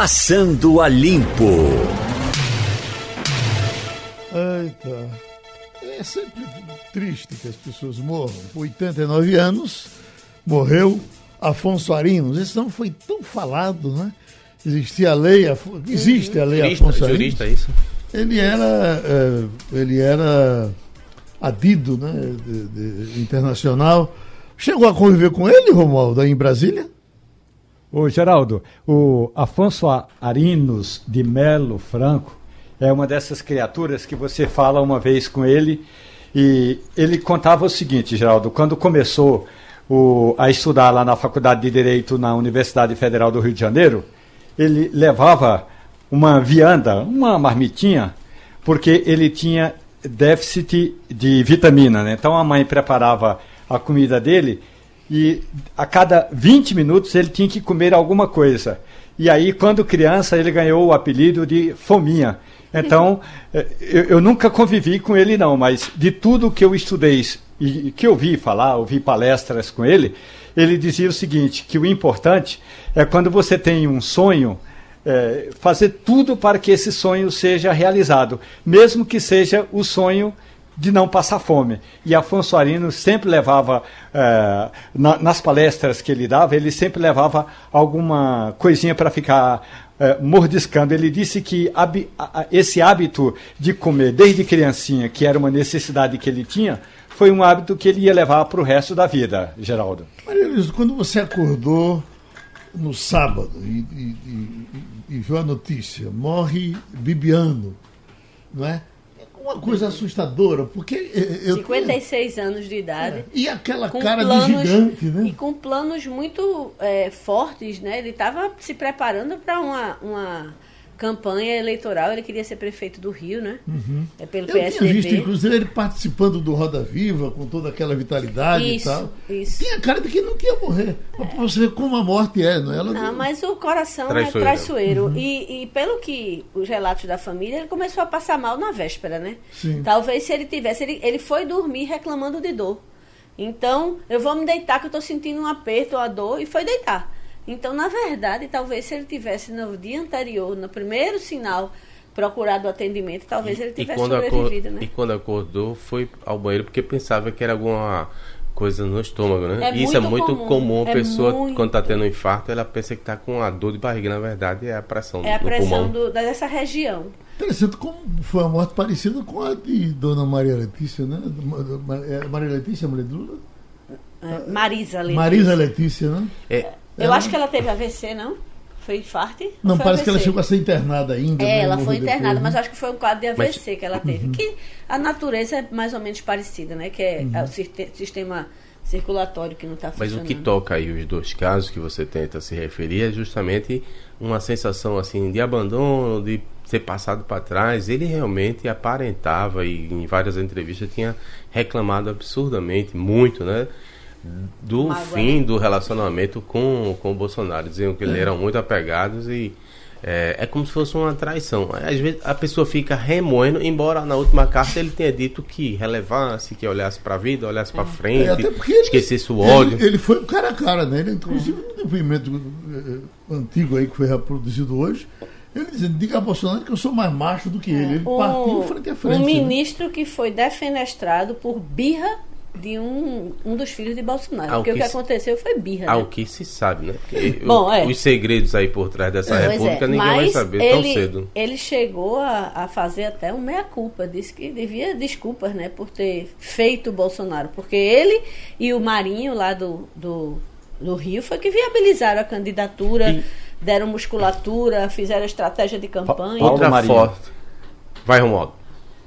Passando a Limpo. Eita. É sempre triste que as pessoas morram. Com 89 anos, morreu Afonso Arinos. Esse não foi tão falado, né? Existia a lei, existe a lei jurista, Afonso Arinos. Jurista, é isso? Ele era, é, ele era adido, né, de, de, internacional. Chegou a conviver com ele, Romualdo, aí em Brasília? Ô, Geraldo, o Afonso Arinos de Melo Franco é uma dessas criaturas que você fala uma vez com ele e ele contava o seguinte, Geraldo, quando começou o, a estudar lá na Faculdade de Direito na Universidade Federal do Rio de Janeiro, ele levava uma vianda, uma marmitinha, porque ele tinha déficit de vitamina. Né? Então a mãe preparava a comida dele e a cada 20 minutos ele tinha que comer alguma coisa. E aí, quando criança, ele ganhou o apelido de Fominha. Então, eh, eu, eu nunca convivi com ele, não, mas de tudo que eu estudei e que eu vi falar, ouvi palestras com ele, ele dizia o seguinte: que o importante é quando você tem um sonho é, fazer tudo para que esse sonho seja realizado, mesmo que seja o sonho de não passar fome. E Afonso Arino sempre levava, é, na, nas palestras que ele dava, ele sempre levava alguma coisinha para ficar é, mordiscando. Ele disse que hab, esse hábito de comer desde criancinha, que era uma necessidade que ele tinha, foi um hábito que ele ia levar para o resto da vida, Geraldo. Maria Luiz, quando você acordou no sábado e, e, e, e viu a notícia, morre Bibiano, não é? Uma coisa assustadora, porque. Eu, 56 anos de idade. É, e aquela cara planos, de gigante, né? E com planos muito é, fortes, né? Ele estava se preparando para uma, uma campanha eleitoral, ele queria ser prefeito do Rio, né? Uhum. É pelo Eu PSDB. tinha visto, inclusive, ele participando do Roda Viva, com toda aquela vitalidade isso, e tal. Isso. Tinha cara de que não ia morrer. É. Pra você ver como a morte é, não é? Ela não, mas o coração traiçoeiro. é traiçoeiro. Uhum. E, e, pelo que os relatos da família, ele começou a passar mal na véspera, né? Sim. Talvez se ele tivesse... Ele, ele foi dormir reclamando de dor. Então, eu vou me deitar que eu estou sentindo um aperto, uma dor, e foi deitar. Então, na verdade, talvez se ele tivesse no dia anterior, no primeiro sinal, procurado atendimento, talvez ele tivesse sobrevivido, né? E quando acordou, foi ao banheiro porque pensava que era alguma coisa no estômago, né? É Isso é muito comum. comum. A é pessoa, muito... quando está tendo um infarto, ela pensa que está com uma dor de barriga. Na verdade, é a pressão É a pressão do, dessa região. Interessante como foi uma morte parecida com a de Dona Maria Letícia, né? É Maria Letícia, mulher de Lula? É, Marisa Letícia. Marisa Letícia, né? É, eu ela... acho que ela teve AVC, não? Foi infarto? Não, parece AVC? que ela chegou a ser internada ainda. É, né? ela foi internada, depois, mas né? acho que foi um quadro de AVC mas... que ela teve. Uhum. Que a natureza é mais ou menos parecida, né? Que é, uhum. o sistema circulatório que não está funcionando. Mas o que toca aí os dois casos que você tenta se referir é justamente uma sensação assim de abandono, de ser passado para trás. Ele realmente aparentava e em várias entrevistas tinha reclamado absurdamente muito, né? Do fim né? do relacionamento com, com o Bolsonaro. Diziam que eles eram muito apegados e é, é, como se fosse uma traição. Às vezes a pessoa fica remoendo, embora na última carta ele tenha dito que relevasse, que olhasse para a vida, olhasse para frente, é, esquecesse o ódio. Ele, ele, foi cara a cara, né? Ele, inclusive, no depoimento uh, antigo aí que foi reproduzido hoje, ele dizendo, diga a Bolsonaro que eu sou mais macho do que ele. Ele um, partiu frente a frente. Um ministro né? que foi defenestrado por birra de um, um dos filhos de Bolsonaro. Ao porque que o que se... aconteceu foi birra. Ao né? que se sabe, né? Bom, o, é. Os segredos aí por trás dessa é, república é. ninguém Mas vai saber ele, tão cedo. Ele chegou a, a fazer até um meia-culpa. Disse que devia desculpas, né? Por ter feito o Bolsonaro. Porque ele e o Marinho lá do, do, do Rio foi que viabilizaram a candidatura, e... deram musculatura, fizeram estratégia de campanha. Outra Marinho. forte. Vai, Romualdo.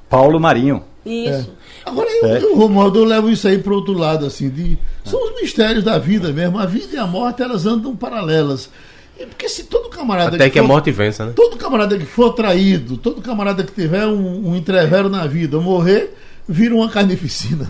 Paulo Marinho. Isso. É. Agora, eu, é. eu, Romualdo, eu levo isso aí para outro lado, assim, de, são os mistérios da vida mesmo. A vida e a morte, elas andam paralelas. Porque se todo camarada. Até que, que for, a morte vença, né? Todo camarada que for traído, todo camarada que tiver um, um entrevero na vida, morrer, vira uma carnificina.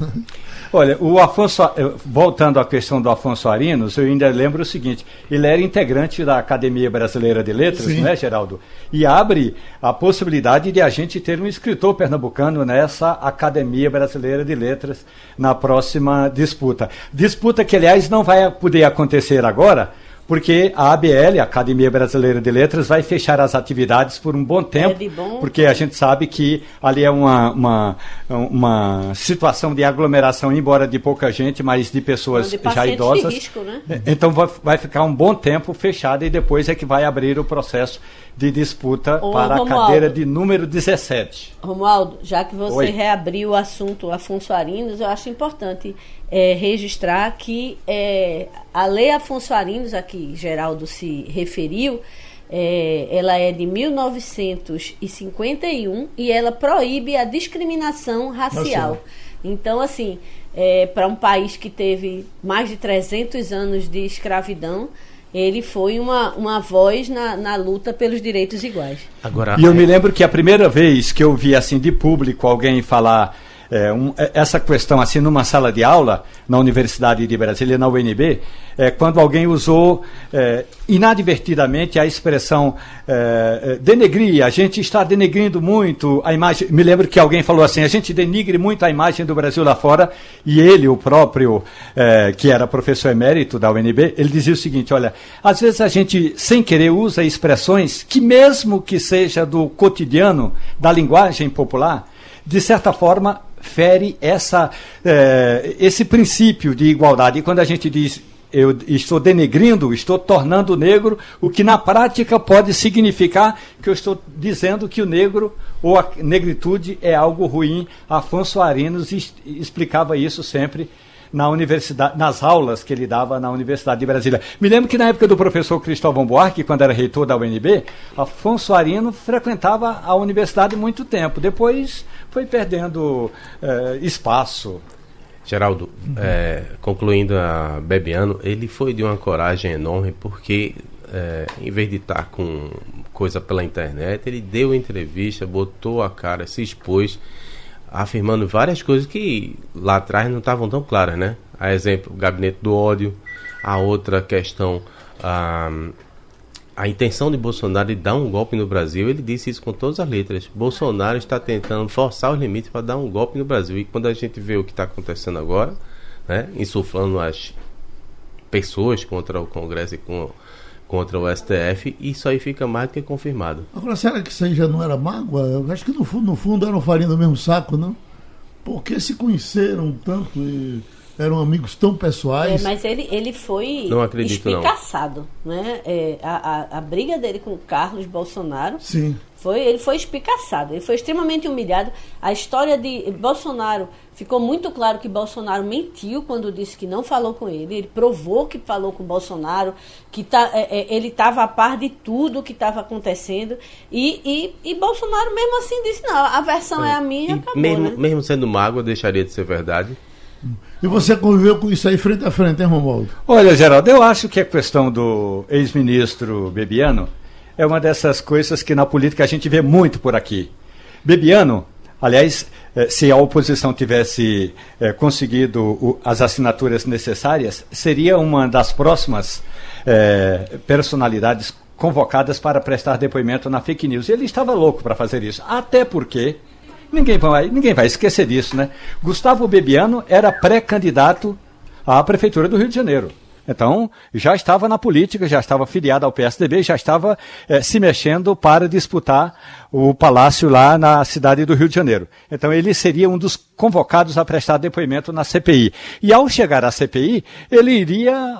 Olha, o Afonso, voltando à questão do Afonso Arinos, eu ainda lembro o seguinte: ele era integrante da Academia Brasileira de Letras, Sim. né, Geraldo? E abre a possibilidade de a gente ter um escritor pernambucano nessa Academia Brasileira de Letras na próxima disputa. Disputa que, aliás, não vai poder acontecer agora porque a ABL, a Academia Brasileira de Letras, vai fechar as atividades por um bom tempo, É bom. porque a gente sabe que ali é uma, uma, uma situação de aglomeração, embora de pouca gente, mas de pessoas De já idosas. risco, né? Então vai, vai ficar um bom tempo fechada e depois é que vai abrir o processo de disputa Ô, para a Romualdo. cadeira de número 17. Romualdo, já que você Oi. reabriu o assunto Afonso Arinos, eu acho importante é, registrar que é, a lei Afonso Arinos, a que Geraldo se referiu, é, ela é de 1951 e ela proíbe a discriminação racial. Racial. Então, assim, para um país que teve mais de 300 anos de escravidão, ele foi uma, uma voz na, na luta pelos direitos iguais. Agora, E eu me lembro que a primeira vez que eu vi assim de público alguém falar é, um, é, essa questão assim numa sala de aula na Universidade de Brasília, na UNB, é quando alguém usou é, inadvertidamente a expressão é, é, denegrir, a gente está denegrindo muito a imagem. Me lembro que alguém falou assim, a gente denigre muito a imagem do Brasil lá fora, e ele, o próprio, é, que era professor emérito da UNB, ele dizia o seguinte, olha, às vezes a gente, sem querer, usa expressões que mesmo que seja do cotidiano, da linguagem popular, de certa forma fere essa, eh, esse princípio de igualdade. E quando a gente diz eu estou denegrindo, estou tornando negro, o que na prática pode significar que eu estou dizendo que o negro ou a negritude é algo ruim. Afonso Arinos explicava isso sempre na universidade, nas aulas que ele dava na Universidade de Brasília. Me lembro que na época do professor Cristóvão Buarque, quando era reitor da UNB, Afonso Arino frequentava a universidade muito tempo. Depois foi perdendo eh, espaço. Geraldo, é, concluindo a Bebiano, ele foi de uma coragem enorme porque, é, em vez de estar com coisa pela internet, ele deu entrevista, botou a cara, se expôs, afirmando várias coisas que lá atrás não estavam tão claras, né? A exemplo, o gabinete do ódio, a outra questão, a, a intenção de Bolsonaro de dar um golpe no Brasil, ele disse isso com todas as letras. Bolsonaro está tentando forçar os limites para dar um golpe no Brasil. E quando a gente vê o que está acontecendo agora, né, insuflando as pessoas contra o Congresso e com, contra o STF, isso aí fica mais do que confirmado. Agora, será que isso aí já não era mágoa? Eu acho que no fundo, no fundo eram farinha do mesmo saco, não? Porque se conheceram tanto e eram amigos tão É, pessoais. mas ele, ele foi Não acredito, não. espicaçado. Né? É, a, a, a briga dele com o Carlos Bolsonaro Sim. foi, ele foi espicaçado, ele foi extremamente humilhado. A história de Bolsonaro ficou muito claro que Bolsonaro mentiu quando disse que não falou com ele. Ele provou que falou com Bolsonaro, que tá, é, é, ele estava a par de tudo que estava acontecendo. E, e, e Bolsonaro mesmo assim disse, não, a versão é, a minha e E acabou. mesmo, né? mesmo sendo mágoa, deixaria de ser verdade. E você conviveu com isso aí frente a frente, hein, Romualdo? Olha, Geraldo, eu acho que a questão do ex-ministro Bebiano é uma dessas coisas que na política a gente vê muito por aqui. Bebiano, aliás, eh, se a oposição tivesse eh, conseguido as assinaturas necessárias, seria uma das próximas eh, personalidades convocadas para prestar depoimento na fake news. Ele estava louco para fazer isso, até porque Ninguém vai, ninguém vai esquecer disso, né? Gustavo Bebiano era pré-candidato à Prefeitura do Rio de Janeiro. Então, já estava na política, já estava filiado ao PSDB, já estava eh, se mexendo para disputar o palácio lá na cidade do Rio de Janeiro. Então, ele seria um dos convocados a prestar depoimento na CPI. E ao chegar à CPI, ele iria,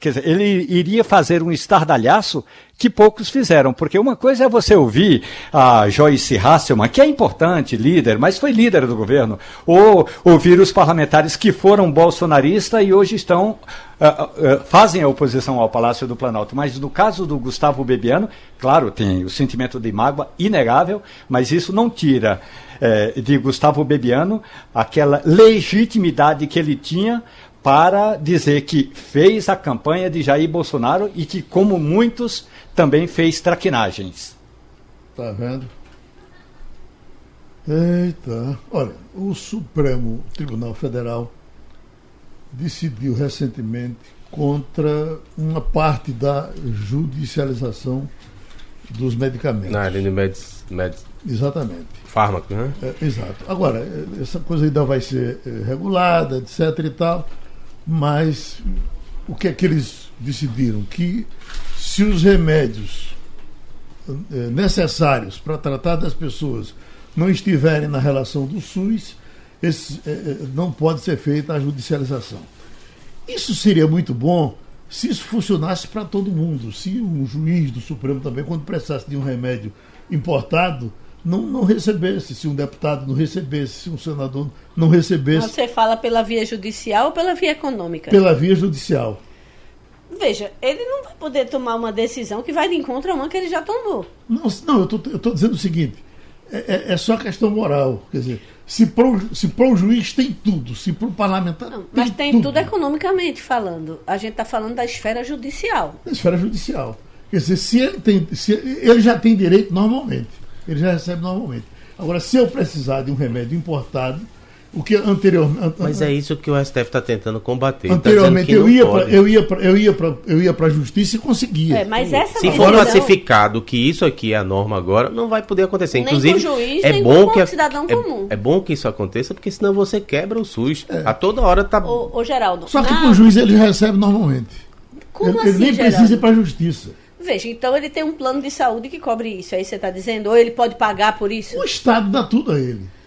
dizer, ele iria fazer um estardalhaço que poucos fizeram, porque uma coisa é você ouvir a Joyce Hasselman, que é importante, líder, mas foi líder do governo, ou ouvir os parlamentares que foram bolsonaristas e hoje estão ah, ah, fazem a oposição ao Palácio do Planalto. Mas no caso do Gustavo Bebiano, claro, tem o sentimento de mágoa inegável, mas isso não tira eh, de Gustavo Bebiano aquela legitimidade que ele tinha para dizer que fez a campanha de Jair Bolsonaro e que, como muitos, também fez traquinagens. Tá vendo? Eita. Olha, o Supremo Tribunal Federal decidiu recentemente contra uma parte da judicialização dos medicamentos. Na área de meds, meds, Exatamente. fármaco, né? É, exato. Agora, essa coisa ainda vai ser eh, regulada, etc e tal, mas o que é que eles decidiram que se os remédios eh, necessários para tratar das pessoas não estiverem na relação do SUS, esse, eh, eh, não pode ser feita a judicialização. Isso seria muito bom se isso funcionasse para todo mundo. Se um juiz do Supremo também, quando precisasse de um remédio importado, não, não recebesse, se um deputado não recebesse, se um senador não recebesse. Você fala pela via judicial ou pela via econômica? Pela via judicial. Veja, ele não vai poder tomar uma decisão que vai de encontro a uma que ele já tomou. Não, não eu estou dizendo o seguinte: é, é, é, só questão moral. Quer dizer, se para o juiz tem tudo, se para o parlamentar. Não, mas tem tudo. tudo economicamente falando. A gente está falando da esfera judicial. Da esfera judicial. Quer dizer, se ele tem. Se ele já tem direito normalmente. Ele já recebe normalmente. Agora, se eu precisar de um remédio importado, o que anteriormente. Mas é isso que o STF está tentando combater. Tá anteriormente tá eu, ia pra, eu ia para eu ia eu ia para a justiça e conseguia. É, mas essa Se for pacificado que isso aqui é a norma agora, não vai poder acontecer. Inclusive, juiz, é bom que cidadão é, comum. é bom que isso aconteça, porque senão você quebra o SUS. É. A toda hora tá. Ô, ô Geraldo. Só que na... o juiz ele recebe normalmente. Como ele, assim, ele nem Geraldo? precisa ir para a justiça. Veja, então ele tem um plano de saúde que cobre isso. Aí você está dizendo, ou ele pode pagar por isso? O Estado dá tudo a ele.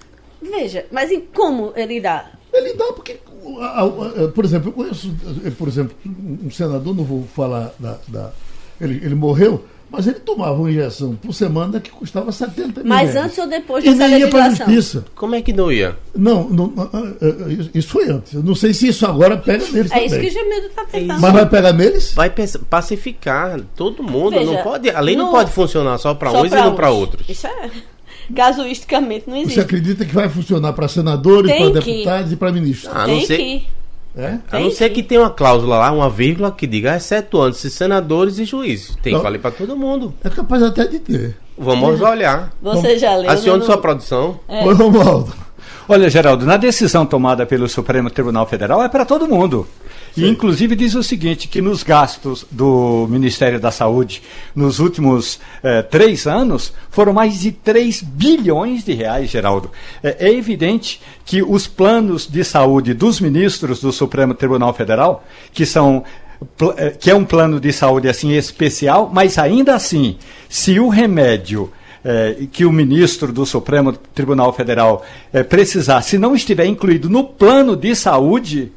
Veja, mas em como ele dá? Ele dá porque, por exemplo, eu conheço, por exemplo, um senador, não vou falar da. da ele, ele morreu, mas ele tomava uma injeção por semana que custava 70 mil Mas antes ou depois dessa dessa e nem ia para a legislação? justiça. Como é que não ia? Não, não, isso foi antes. Eu não sei se isso agora pega neles É também. isso que o Gemedo está tentando. Mas vai pegar neles? Vai pacificar todo mundo. Veja, não pode, a lei não no- pode funcionar só para uns e não para outros. Isso é. Casuisticamente não Você existe. acredita que vai funcionar para senadores, para que. deputados e para ministros? Ah, a não Tem ser, que. É? a não ser que. tenha uma cláusula lá, uma vírgula que diga excetuando-se senadores e juízes. Tem Não. que valer para todo mundo. É capaz até de ter. Vamos olhar. Você já leu. Acione né, sua produção. É. Oi, Romualdo. Olha, Geraldo, na decisão tomada pelo Supremo Tribunal Federal é para todo mundo. E, inclusive, diz o seguinte: que nos gastos do Ministério da Saúde nos últimos eh, três anos foram mais de 3 bilhões de reais, Geraldo. É, é evidente que os planos de saúde dos ministros do Supremo Tribunal Federal, que são eh, que é um plano de saúde assim especial, mas ainda assim, se o remédio eh, que o ministro do Supremo Tribunal Federal eh, precisar, se não estiver incluído no plano de saúde,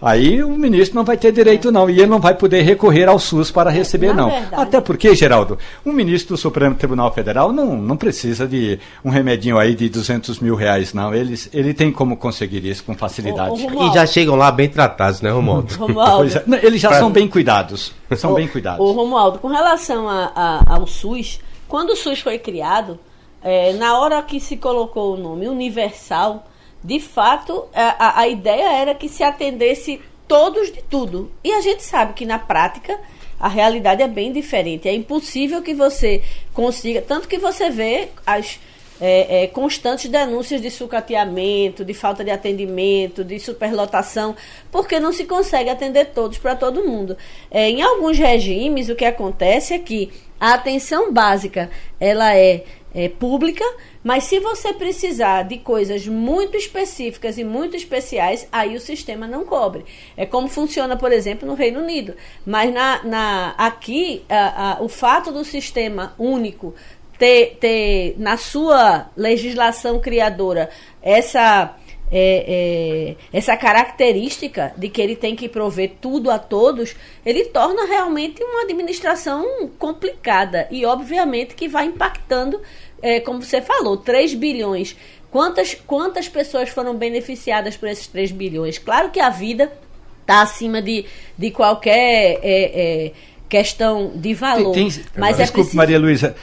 aí o ministro não vai ter direito não, e ele não vai poder recorrer ao SUS para receber não. verdade- Até porque, Geraldo, um ministro do Supremo Tribunal Federal não, não precisa de um remedinho aí de 200 mil reais, não. Ele, ele tem como conseguir isso com facilidade. Ô, ô, Romualdo. E já chegam lá bem tratados, né, Romualdo? Romualdo. Pois é. Não, eles já Pra- são bem cuidados. São Ô, bem cuidados. Ô, Romualdo, com relação a- a- ao SUS, quando o SUS foi criado, eh, na hora que se colocou o nome universal, de fato, a, a- a ideia era que se atendesse todos de tudo. E a gente sabe que na prática a realidade é bem diferente. É impossível que você consiga. Tanto que você vê as é, é, constantes denúncias de sucateamento, de falta de atendimento, de superlotação, porque não se consegue atender todos para todo mundo. É, em alguns regimes, o que acontece é que a atenção básica ela é, é pública, mas se você precisar de coisas muito específicas e muito especiais, aí o sistema não cobre. É como funciona, por exemplo, no Reino Unido. Mas na, na- aqui, a- a- o fato do sistema único ter, ter na sua legislação criadora essa é, é, essa característica de que ele tem que prover tudo a todos, ele torna realmente uma administração complicada e obviamente que vai impactando, é, como você falou, 3 bilhões. Quantas, quantas pessoas foram beneficiadas por esses 3 bilhões? Claro que a vida está acima de, de qualquer é, é, questão de valor. Tem- tem- mas é Desculpe, preciso... Maria Luísa.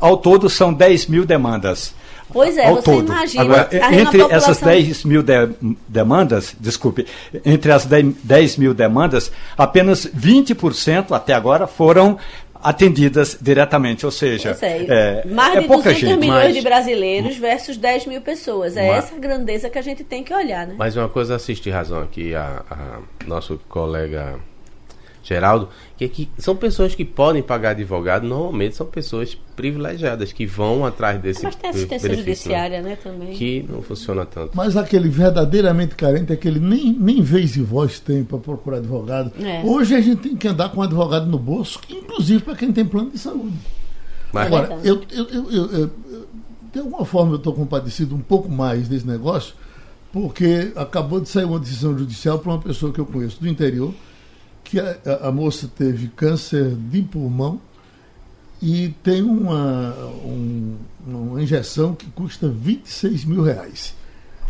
Ao todo são 10 mil demandas. Pois é, ao você todo. imagina, Agora, entre essas população- 10 mil de- demandas, desculpe, entre as 10, 10 mil demandas, apenas 20% até agora foram atendidas diretamente, ou seja, é, é, mais é de pouca 200 gente. milhões Mas- de brasileiros versus 10 mil pessoas. É Mas- essa grandeza que a gente tem que olhar, né? Mas uma coisa assiste razão aqui, a, a nosso colega Geraldo, que, é que são pessoas que podem pagar advogado, normalmente são pessoas privilegiadas, que vão atrás desse Mas tem assistência benefício, judiciária, né, também. Que não funciona tanto. Mas aquele verdadeiramente carente é que ele nem, nem vez e voz tem para procurar advogado. É. Hoje a gente tem que andar com um advogado no bolso, inclusive para quem tem plano de saúde. Mas, Agora, eu, eu, eu, eu- eu- de alguma forma eu estou compadecido um pouco mais desse negócio, porque acabou de sair uma decisão judicial para uma pessoa que eu conheço do interior, que a, a- moça teve câncer de pulmão e tem uma, um- uma injeção que custa 26 mil reais.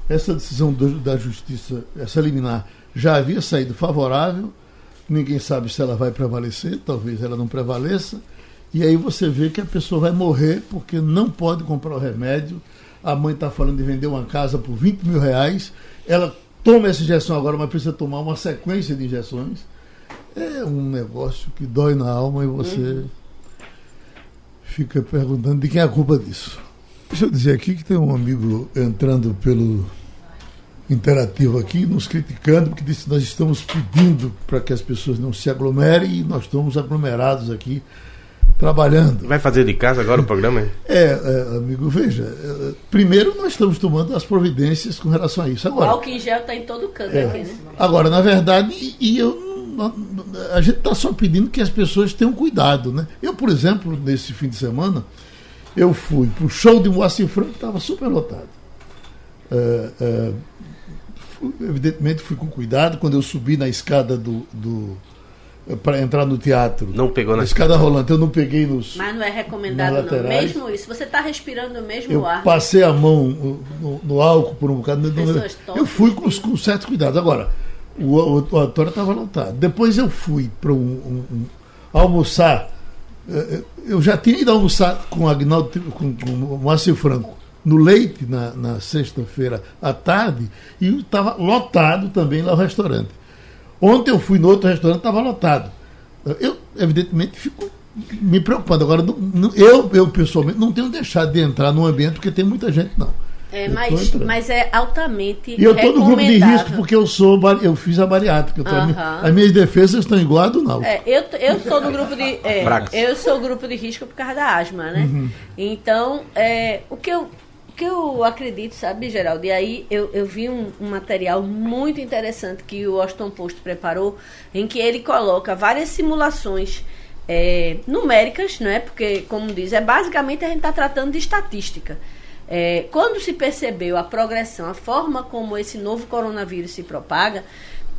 Essa decisão do- da justiça, essa liminar, já havia saído favorável, ninguém sabe se ela vai prevalecer, talvez ela não prevaleça. E aí você vê que a pessoa vai morrer porque não pode comprar o remédio. A mãe está falando de vender uma casa por 20 mil reais. Ela toma essa injeção agora, mas precisa tomar uma sequência de injeções. É um negócio que dói na alma e você fica perguntando de quem é a culpa disso. Deixa eu dizer aqui que tem um amigo entrando pelo interativo aqui, nos criticando, porque disse que nós estamos pedindo para que as pessoas não se aglomerem e nós estamos aglomerados aqui trabalhando. vai fazer de casa agora o programa? hein? É, é, amigo, veja, é, primeiro nós estamos tomando as providências com relação a isso. O Agora, álcool em gel está em todo canto é, aqui, né? agora na verdade, e, e eu, a gente está só pedindo que as pessoas tenham cuidado, né? Eu, por exemplo, nesse fim de semana, eu fui para o show de Moacir Franco, que estava super lotado. É, é, fui- evidentemente fui com cuidado, quando eu subi na escada do... do para entrar no teatro. Não pegou na na escada rolante, eu não peguei nos. Mas não é recomendado, não. Mesmo isso. Você está respirando o mesmo Eu ar. passei a mão no, no- álcool por um bocado. não- Pessoas eu fui com, com certo cuidado. Agora, o, o, o auditório estava lotado. Depois eu fui para um, um- um- almoçar. Eh, eh, Eu já tinha ido almoçar com Agnaldo, com, com o Márcio Franco, no Leite, na, na sexta-feira à tarde, e estava lotado também lá o restaurante. Ontem eu fui no outro restaurante, estava lotado. Eu, evidentemente, fico me preocupando. Agora, não- não- eu, eu pessoalmente não tenho deixado de entrar no ambiente porque tem muita gente, não. É, mas, mas é altamente E eu estou no grupo de risco porque eu sou eu fiz a bariátrica. Então, Aham. As minhas defesas estão igual a do Náutico. É, eu, eu sou do grupo de. é, eu sou grupo de risco por causa da asma, né? Então, é, o, que eu, o que eu acredito, sabe, Geraldo? E aí eu, eu vi um, um material muito interessante que o Washington Post preparou, em que ele coloca várias simulações é, numéricas, não é? Porque, como diz, é basicamente a gente está tratando de estatística. É, quando se percebeu a progressão, a forma como esse novo coronavírus se propaga,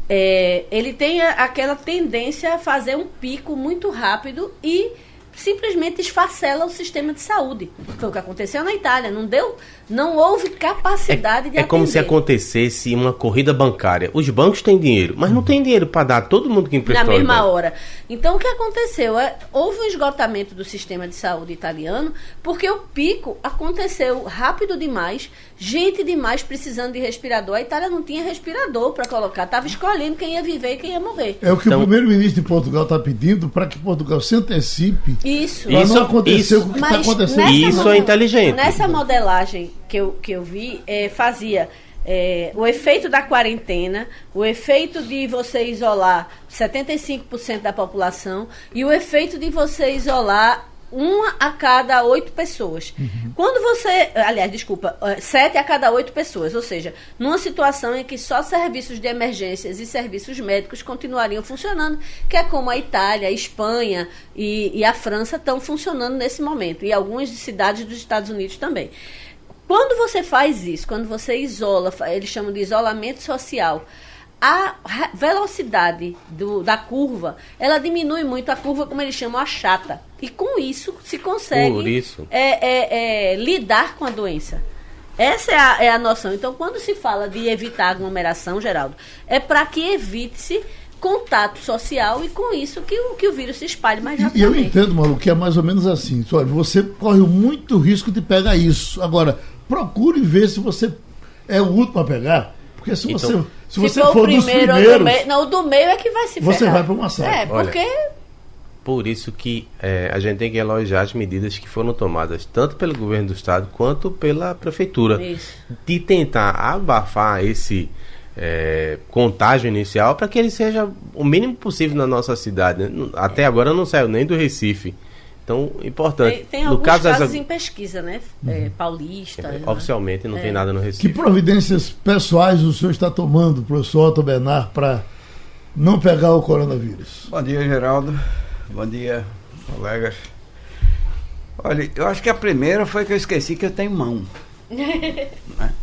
é, ele tem aquela tendência a fazer um pico muito rápido e simplesmente esfacela o sistema de saúde. Foi o que aconteceu na Itália. Não deu, não houve capacidade de É, é como se atender. acontecesse uma corrida bancária. Os bancos têm dinheiro, mas não tem dinheiro para dar a todo mundo que na emprestou. ao mesma hora. Então, o que aconteceu? É, houve um esgotamento do sistema de saúde italiano, porque o pico aconteceu rápido demais, gente demais precisando de respirador. A Itália não tinha respirador para colocar, estava escolhendo quem ia viver e quem ia morrer. É o que Então- o primeiro-ministro de Portugal está pedindo para que Portugal se antecipe Isso. para Isso- não acontecer isso- o que está acontecendo. Isso é inteligente. Nessa modelagem que eu, que eu vi, eh, fazia eh, o efeito da quarentena, o efeito de você isolar 75% da população e o efeito de você isolar uma a cada oito pessoas. Quando você, aliás, desculpa, eh, sete a cada oito pessoas, ou seja, numa situação em que só serviços de emergências e serviços médicos continuariam funcionando, que é como a Itália, a Espanha e, e a França estão funcionando nesse momento, e algumas cidades dos Estados Unidos também. Quando você faz isso, quando você isola, eles chamam de isolamento social, a velocidade do- da curva, ela diminui muito, a curva, como eles chamam, achata. E com isso se consegue Por isso. é, é, é, lidar com a doença. Essa é a, é a noção. Então, quando se fala de evitar aglomeração, Geraldo, é para que evite-se contato social e com isso que o, que o vírus se espalhe mais E eu rapidamente. entendo, Malu, que é mais ou menos assim. Olha, você corre muito risco de pegar isso. Agora, procure ver se você é o último a pegar. Porque se Então, você, se Se você for, for, o dos primeiro ou do primeiros, meio, não, o do meio é que vai se Você ferrar. vai pro massacre. É, Olha, porque Por isso que eh, a gente tem que elogiar as medidas que foram tomadas tanto pelo governo do estado quanto pela prefeitura Isso. de tentar abafar esse é, contágio inicial para que ele seja o mínimo possível na nossa cidade. Né? Até agora não saiu nem do Recife. Então, importante. Tem, tem no alguns caso casos das... em pesquisa, né? É, paulista. É, oficialmente não é. tem nada no Recife. Que providências pessoais o senhor está tomando, professor Otto Benar, para não pegar o coronavírus? Bom dia, Geraldo. Bom dia, colegas. Olha, eu acho que a primeira foi que eu esqueci que eu tenho mão. né?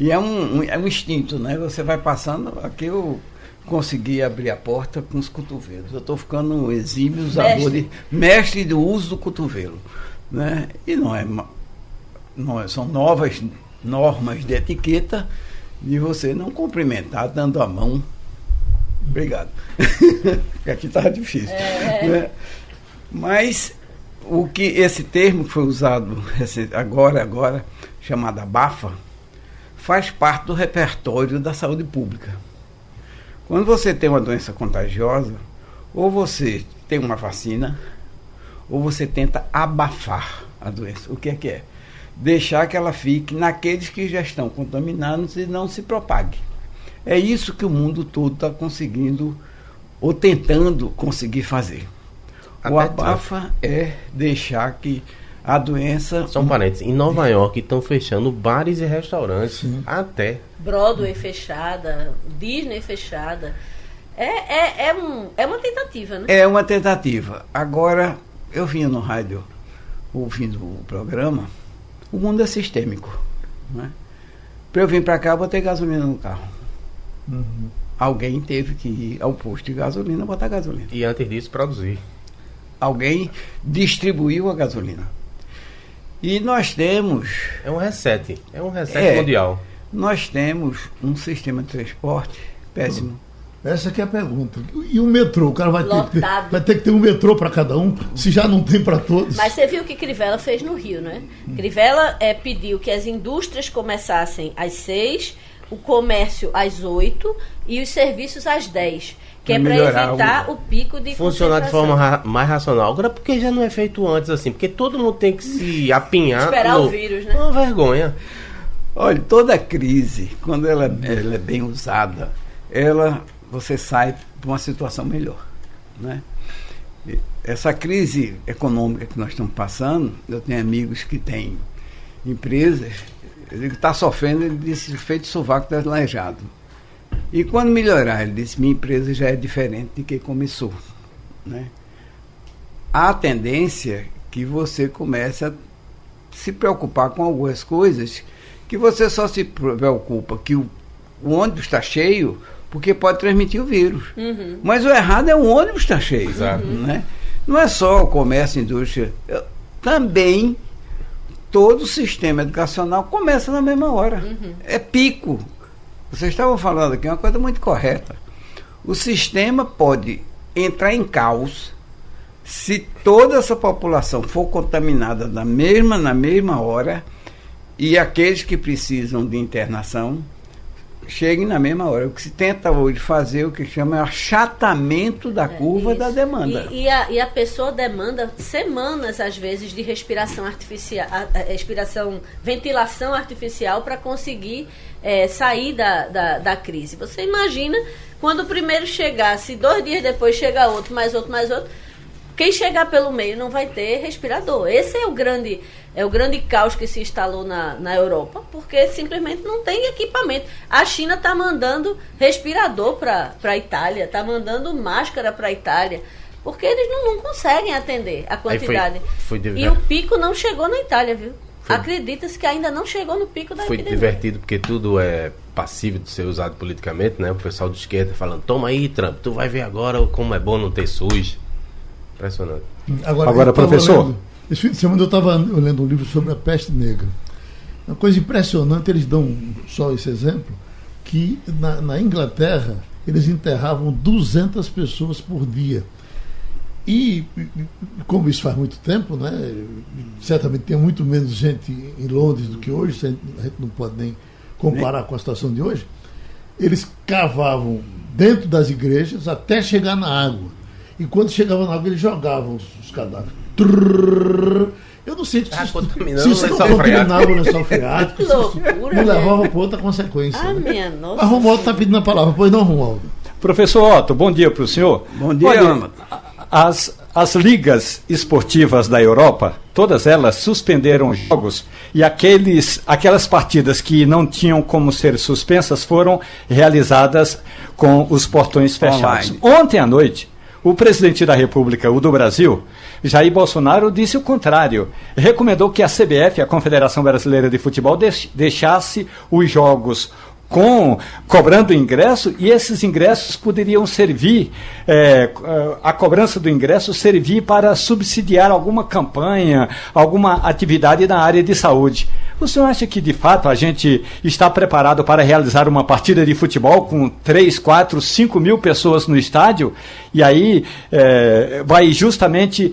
E é um, um, é um instinto, né? Você vai passando, aqui eu consegui abrir a porta com os cotovelos. Eu estou ficando um exímio usador de mestre do uso do cotovelo. Né? E não é, não é, são novas normas de etiqueta de você não cumprimentar dando a mão. Obrigado. Porque aqui estava difícil. É. Né? Mas o que esse termo que foi usado agora, agora, chamado abafa, faz parte do repertório da saúde pública. Quando você tem uma doença contagiosa, ou você tem uma vacina, ou você tenta abafar a doença. O que é que é? Deixar que ela fique naqueles que já estão contaminados e não se propague. É isso que o mundo todo está conseguindo, ou tentando conseguir fazer. o abafa é deixar que a doença. São parentes. Em Nova York estão fechando bares e restaurantes. Sim. Até. Broadway fechada, Disney fechada. É, é, é, um, é uma tentativa, né? É uma tentativa. Agora, eu vinha no rádio ouvindo o programa, o mundo é sistêmico. Né? Para eu vir para cá, eu botei gasolina no carro. Uhum. Alguém teve que ir ao posto de gasolina botar gasolina. E antes disso, produzir. Alguém distribuiu a gasolina. E nós temos. É um reset, é um reset é, mundial. Nós temos um sistema de transporte péssimo. Essa que é a pergunta. E o metrô? O cara vai, ter, vai ter que ter um metrô para cada um, se já não tem para todos. Mas você viu o que Crivella fez no Rio, né? Hum. Crivella é, pediu que as indústrias começassem às seis, o comércio às oito e os serviços às dez que é para evitar o, o, pico de funcionar de forma ra mais racional. Agora, porque já não é feito antes assim? Porque todo mundo tem que se apinhar. Esperar no... o vírus, né? Uma vergonha. Olha, toda crise, quando ela, ela é bem usada, ela você sai para uma situação melhor, né? Essa crise econômica que nós estamos passando, eu tenho amigos que têm empresas, ele está sofrendo, ele disse, feito sovaco deslejado. E quando melhorar, ele disse, minha empresa já é diferente de que começou. Né? Há tendência que você comece a se preocupar com algumas coisas que você só se preocupa que o, o ônibus está cheio porque pode transmitir o vírus. Uhum. Mas o errado é o ônibus estar tá cheio. Exato. Né? Não é só o comércio, a indústria. Eu, também todo o sistema educacional começa na mesma hora. Uhum. É pico. Vocês estavam falando aqui uma coisa muito correta. O sistema pode entrar em caos se toda essa população for contaminada na mesma, na mesma hora e aqueles que precisam de internação cheguem na mesma hora. O que se tenta hoje fazer, o que chama é achatamento da é, curva da demanda. E, e, a, e, a, pessoa demanda semanas, às vezes, de respiração artificial, respiração, ventilação artificial para conseguir é, sair da, da, da, crise. Você imagina quando o primeiro chegar, se dois dias depois chegar outro, mais outro, mais outro, quem chegar pelo meio não vai ter respirador. Esse é o grande, é o grande caos que se instalou na, na Europa, porque simplesmente não tem equipamento. A China está mandando respirador para a Itália, está mandando máscara para a Itália porque eles não, não, conseguem atender a quantidade. Foi, foi e o pico não chegou na Itália, viu? Acredita-se que ainda não chegou no pico da Foi epidemia. divertido porque tudo é passível de ser usado politicamente, né? O pessoal de esquerda falando, toma aí, Trump, tu vai ver agora como é bom não ter SUS. Impressionante. Agora, agora professor. Lendo, esse fim de semana eu estava lendo um livro sobre a peste negra. Uma coisa impressionante, eles dão só esse exemplo, que na, na Inglaterra eles enterravam 200 pessoas por dia. E, como isso faz muito tempo, né, certamente tem muito menos gente em Londres do que hoje, a gente não pode nem comparar com a situação de hoje. Eles cavavam dentro das igrejas até chegar na água. E quando chegavam na água, eles jogavam os, os cadáveres. Eu não sei se, Tá se, isso não freático. contaminava o lençol freático. Loucura, Não né? levava para outra consequência. Ah, né? minha nossa. Mas Romualdo está pedindo a palavra. Pois não, Romualdo. Professor Otto, bom dia para o senhor. Bom dia, Olha, as, as ligas esportivas da Europa, todas elas suspenderam jogos e aqueles, aquelas partidas que não tinham como ser suspensas foram realizadas com os portões fechados. Online. Ontem à noite, o presidente da República, o do Brasil, Jair Bolsonaro, disse o contrário. Recomendou que a CBF, a Confederação Brasileira de Futebol, deix- deixasse os jogos com cobrando ingresso e esses ingressos poderiam servir eh, a cobrança do ingresso servir para subsidiar alguma campanha, alguma atividade na área de saúde. O senhor acha que de fato a gente está preparado para realizar uma partida de futebol com 3, 4, 5 mil pessoas no estádio e aí eh, vai justamente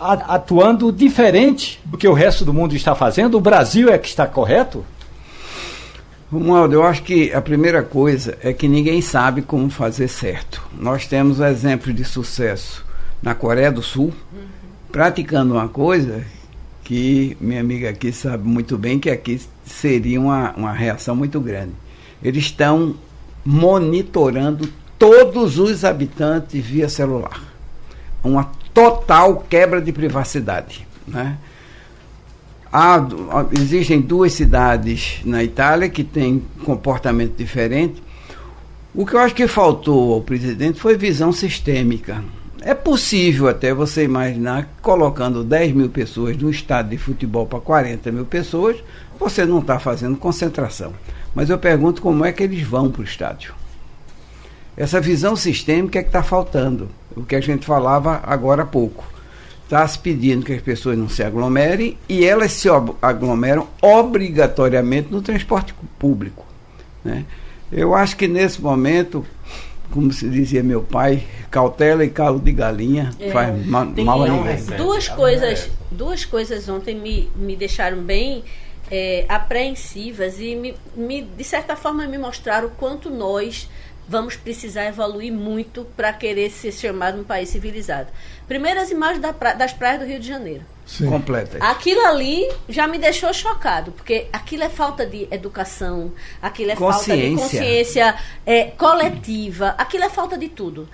a- atuando diferente do que o resto do mundo está fazendo? O Brasil é que está correto? Romualdo, eu acho que a primeira coisa é que ninguém sabe como fazer certo. Nós temos exemplos de sucesso na Coreia do Sul, praticando uma coisa que minha amiga aqui sabe muito bem que aqui seria uma, uma reação muito grande. Eles estão monitorando todos os habitantes via celular. Uma total quebra de privacidade. Né? Há, existem duas cidades na Itália que têm comportamento diferente. O que eu acho que faltou ao presidente foi visão sistêmica. É possível até você imaginar colocando 10 mil pessoas no estádio de futebol para 40 mil pessoas, você não está fazendo concentração. Mas eu pergunto como é que eles vão para o estádio. Essa visão sistêmica é que está faltando. O que a gente falava agora há pouco. Está se pedindo que as pessoas não se aglomerem e elas se aglomeram obrigatoriamente no transporte público. Né? Eu acho que nesse momento, como se dizia meu pai, cautela e calo de galinha É, faz ma- Tem mal a não ninguém. duas Tá coisas, certo. duas coisas ontem me, me deixaram bem é, apreensivas e me, me, de certa forma me mostraram o quanto nós vamos precisar evoluir muito para querer ser chamado um país civilizado. Primeiro as imagens da pra- das praias do Rio de Janeiro. Sim. Completa. Aquilo ali já me deixou chocado, porque aquilo é falta de educação, aquilo é falta de Consciência. consciência é, coletiva, aquilo é falta de tudo.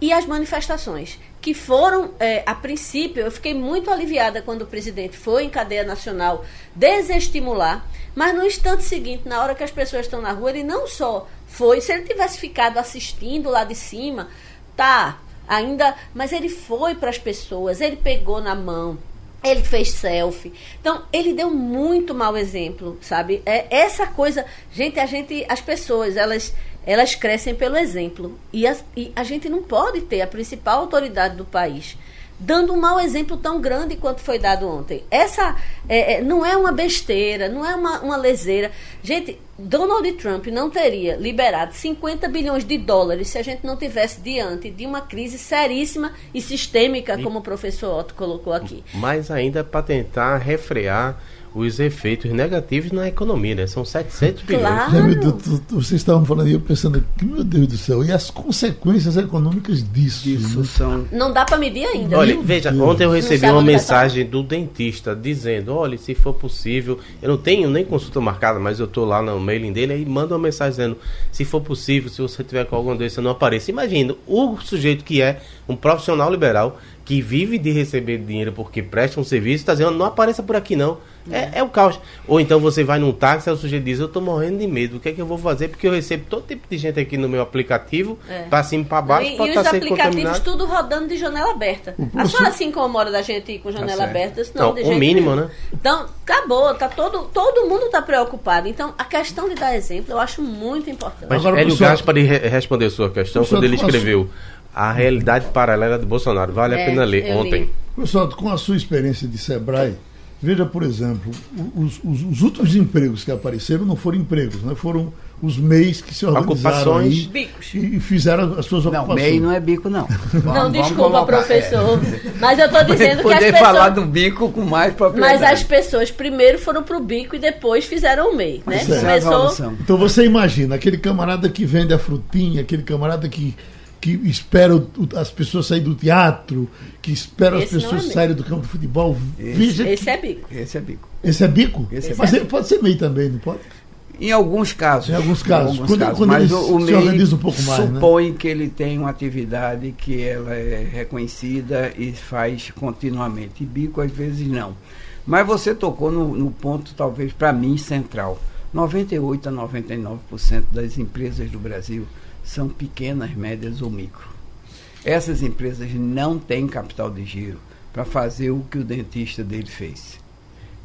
E as manifestações, que foram, é, a princípio, eu fiquei muito aliviada quando o presidente foi em cadeia nacional desestimular, mas no instante seguinte, na hora que as pessoas estão na rua, ele não só foi, se ele tivesse ficado assistindo lá de cima, tá, ainda, mas ele foi para as pessoas, ele pegou na mão, ele fez selfie. Então, ele deu muito mau exemplo, sabe? É essa coisa, gente, a gente, as pessoas, elas elas crescem pelo exemplo. E, as- e a gente não pode ter a principal autoridade do país dando um mau exemplo tão grande quanto foi dado ontem. Essa é, é, não é uma besteira, não é uma, uma leseira. Gente, Donald Trump não teria liberado 50 bilhões de dólares se a gente não tivesse diante de uma crise seríssima e sistêmica, como o professor Otto colocou aqui. Mas ainda para tentar refrear os efeitos negativos na economia, né? São 700 bilhões. Claro. Vocês estavam falando e eu pensando, aqui, meu Deus do céu, e as consequências econômicas disso? Isso né? são. Não dá para medir ainda. Olha, viu? veja, Deus. ontem eu recebi uma mensagem do dentista dizendo, olha, se for possível, eu não tenho nem consulta marcada, mas eu tô lá no mailing dele, aí manda uma mensagem dizendo, se for possível, se você tiver com alguma doença, não apareça. Imagina, o sujeito que é um profissional liberal, que vive de receber dinheiro porque presta um serviço, está dizendo, não apareça por aqui não. É, é o caos. Ou então você vai num táxi, aí o sujeito diz, eu tô morrendo de medo, o que é que eu vou fazer? Porque eu recebo todo tipo de gente aqui no meu aplicativo, É. pra cima e pra baixo, e, pode e estar os sendo aplicativos contaminado. tudo rodando de janela aberta. A senhora se incomoda da gente ir com janela certo. aberta? Não, Não, de o jeito mínimo, nenhum. né? Então, acabou. Tá todo, todo mundo está preocupado. Então, a questão de dar exemplo eu acho muito importante. Mas Agora, Hélio Gaspar re responder sua questão quando ele a escreveu A Realidade Paralela de Bolsonaro. Vale a É, pena ler ontem. li. Pessoal, com a sua experiência de Sebrae, veja, por exemplo, os, os- os últimos empregos que apareceram não foram empregos, né? foram os MEIs que se organizaram Ocupações. aí Bicos. e, e fizeram as suas Não, ocupações. MEI não é bico, não. Não, Vamos- vamos desculpa, colocar- professor. Mas eu estou É, dizendo que as poder pessoas. falar do bico com mais propriedade. Mas as pessoas primeiro foram pro bico e depois fizeram o MEI, né? É. É Começou. Então você imagina, aquele camarada que vende a frutinha, aquele camarada que, que espera o- as pessoas saírem do teatro, que espera as Esse não é pessoas meio. saírem do campo de futebol. Esse- Veja, Esse é bico. Esse é bico. esse é bico? Esse é Mas bico. ele pode ser meio também, não pode? Em alguns casos. Em alguns casos. Quando- quando mas ele o, o se MEI um pouco mais, né? supõe que ele tem uma atividade que ela é reconhecida e faz continuamente. E bico às vezes não. Mas você tocou no, no ponto, talvez, para mim, central. 98 a 99% das empresas do Brasil são pequenas, médias ou micro. Essas empresas não têm capital de giro para fazer o que o dentista dele fez.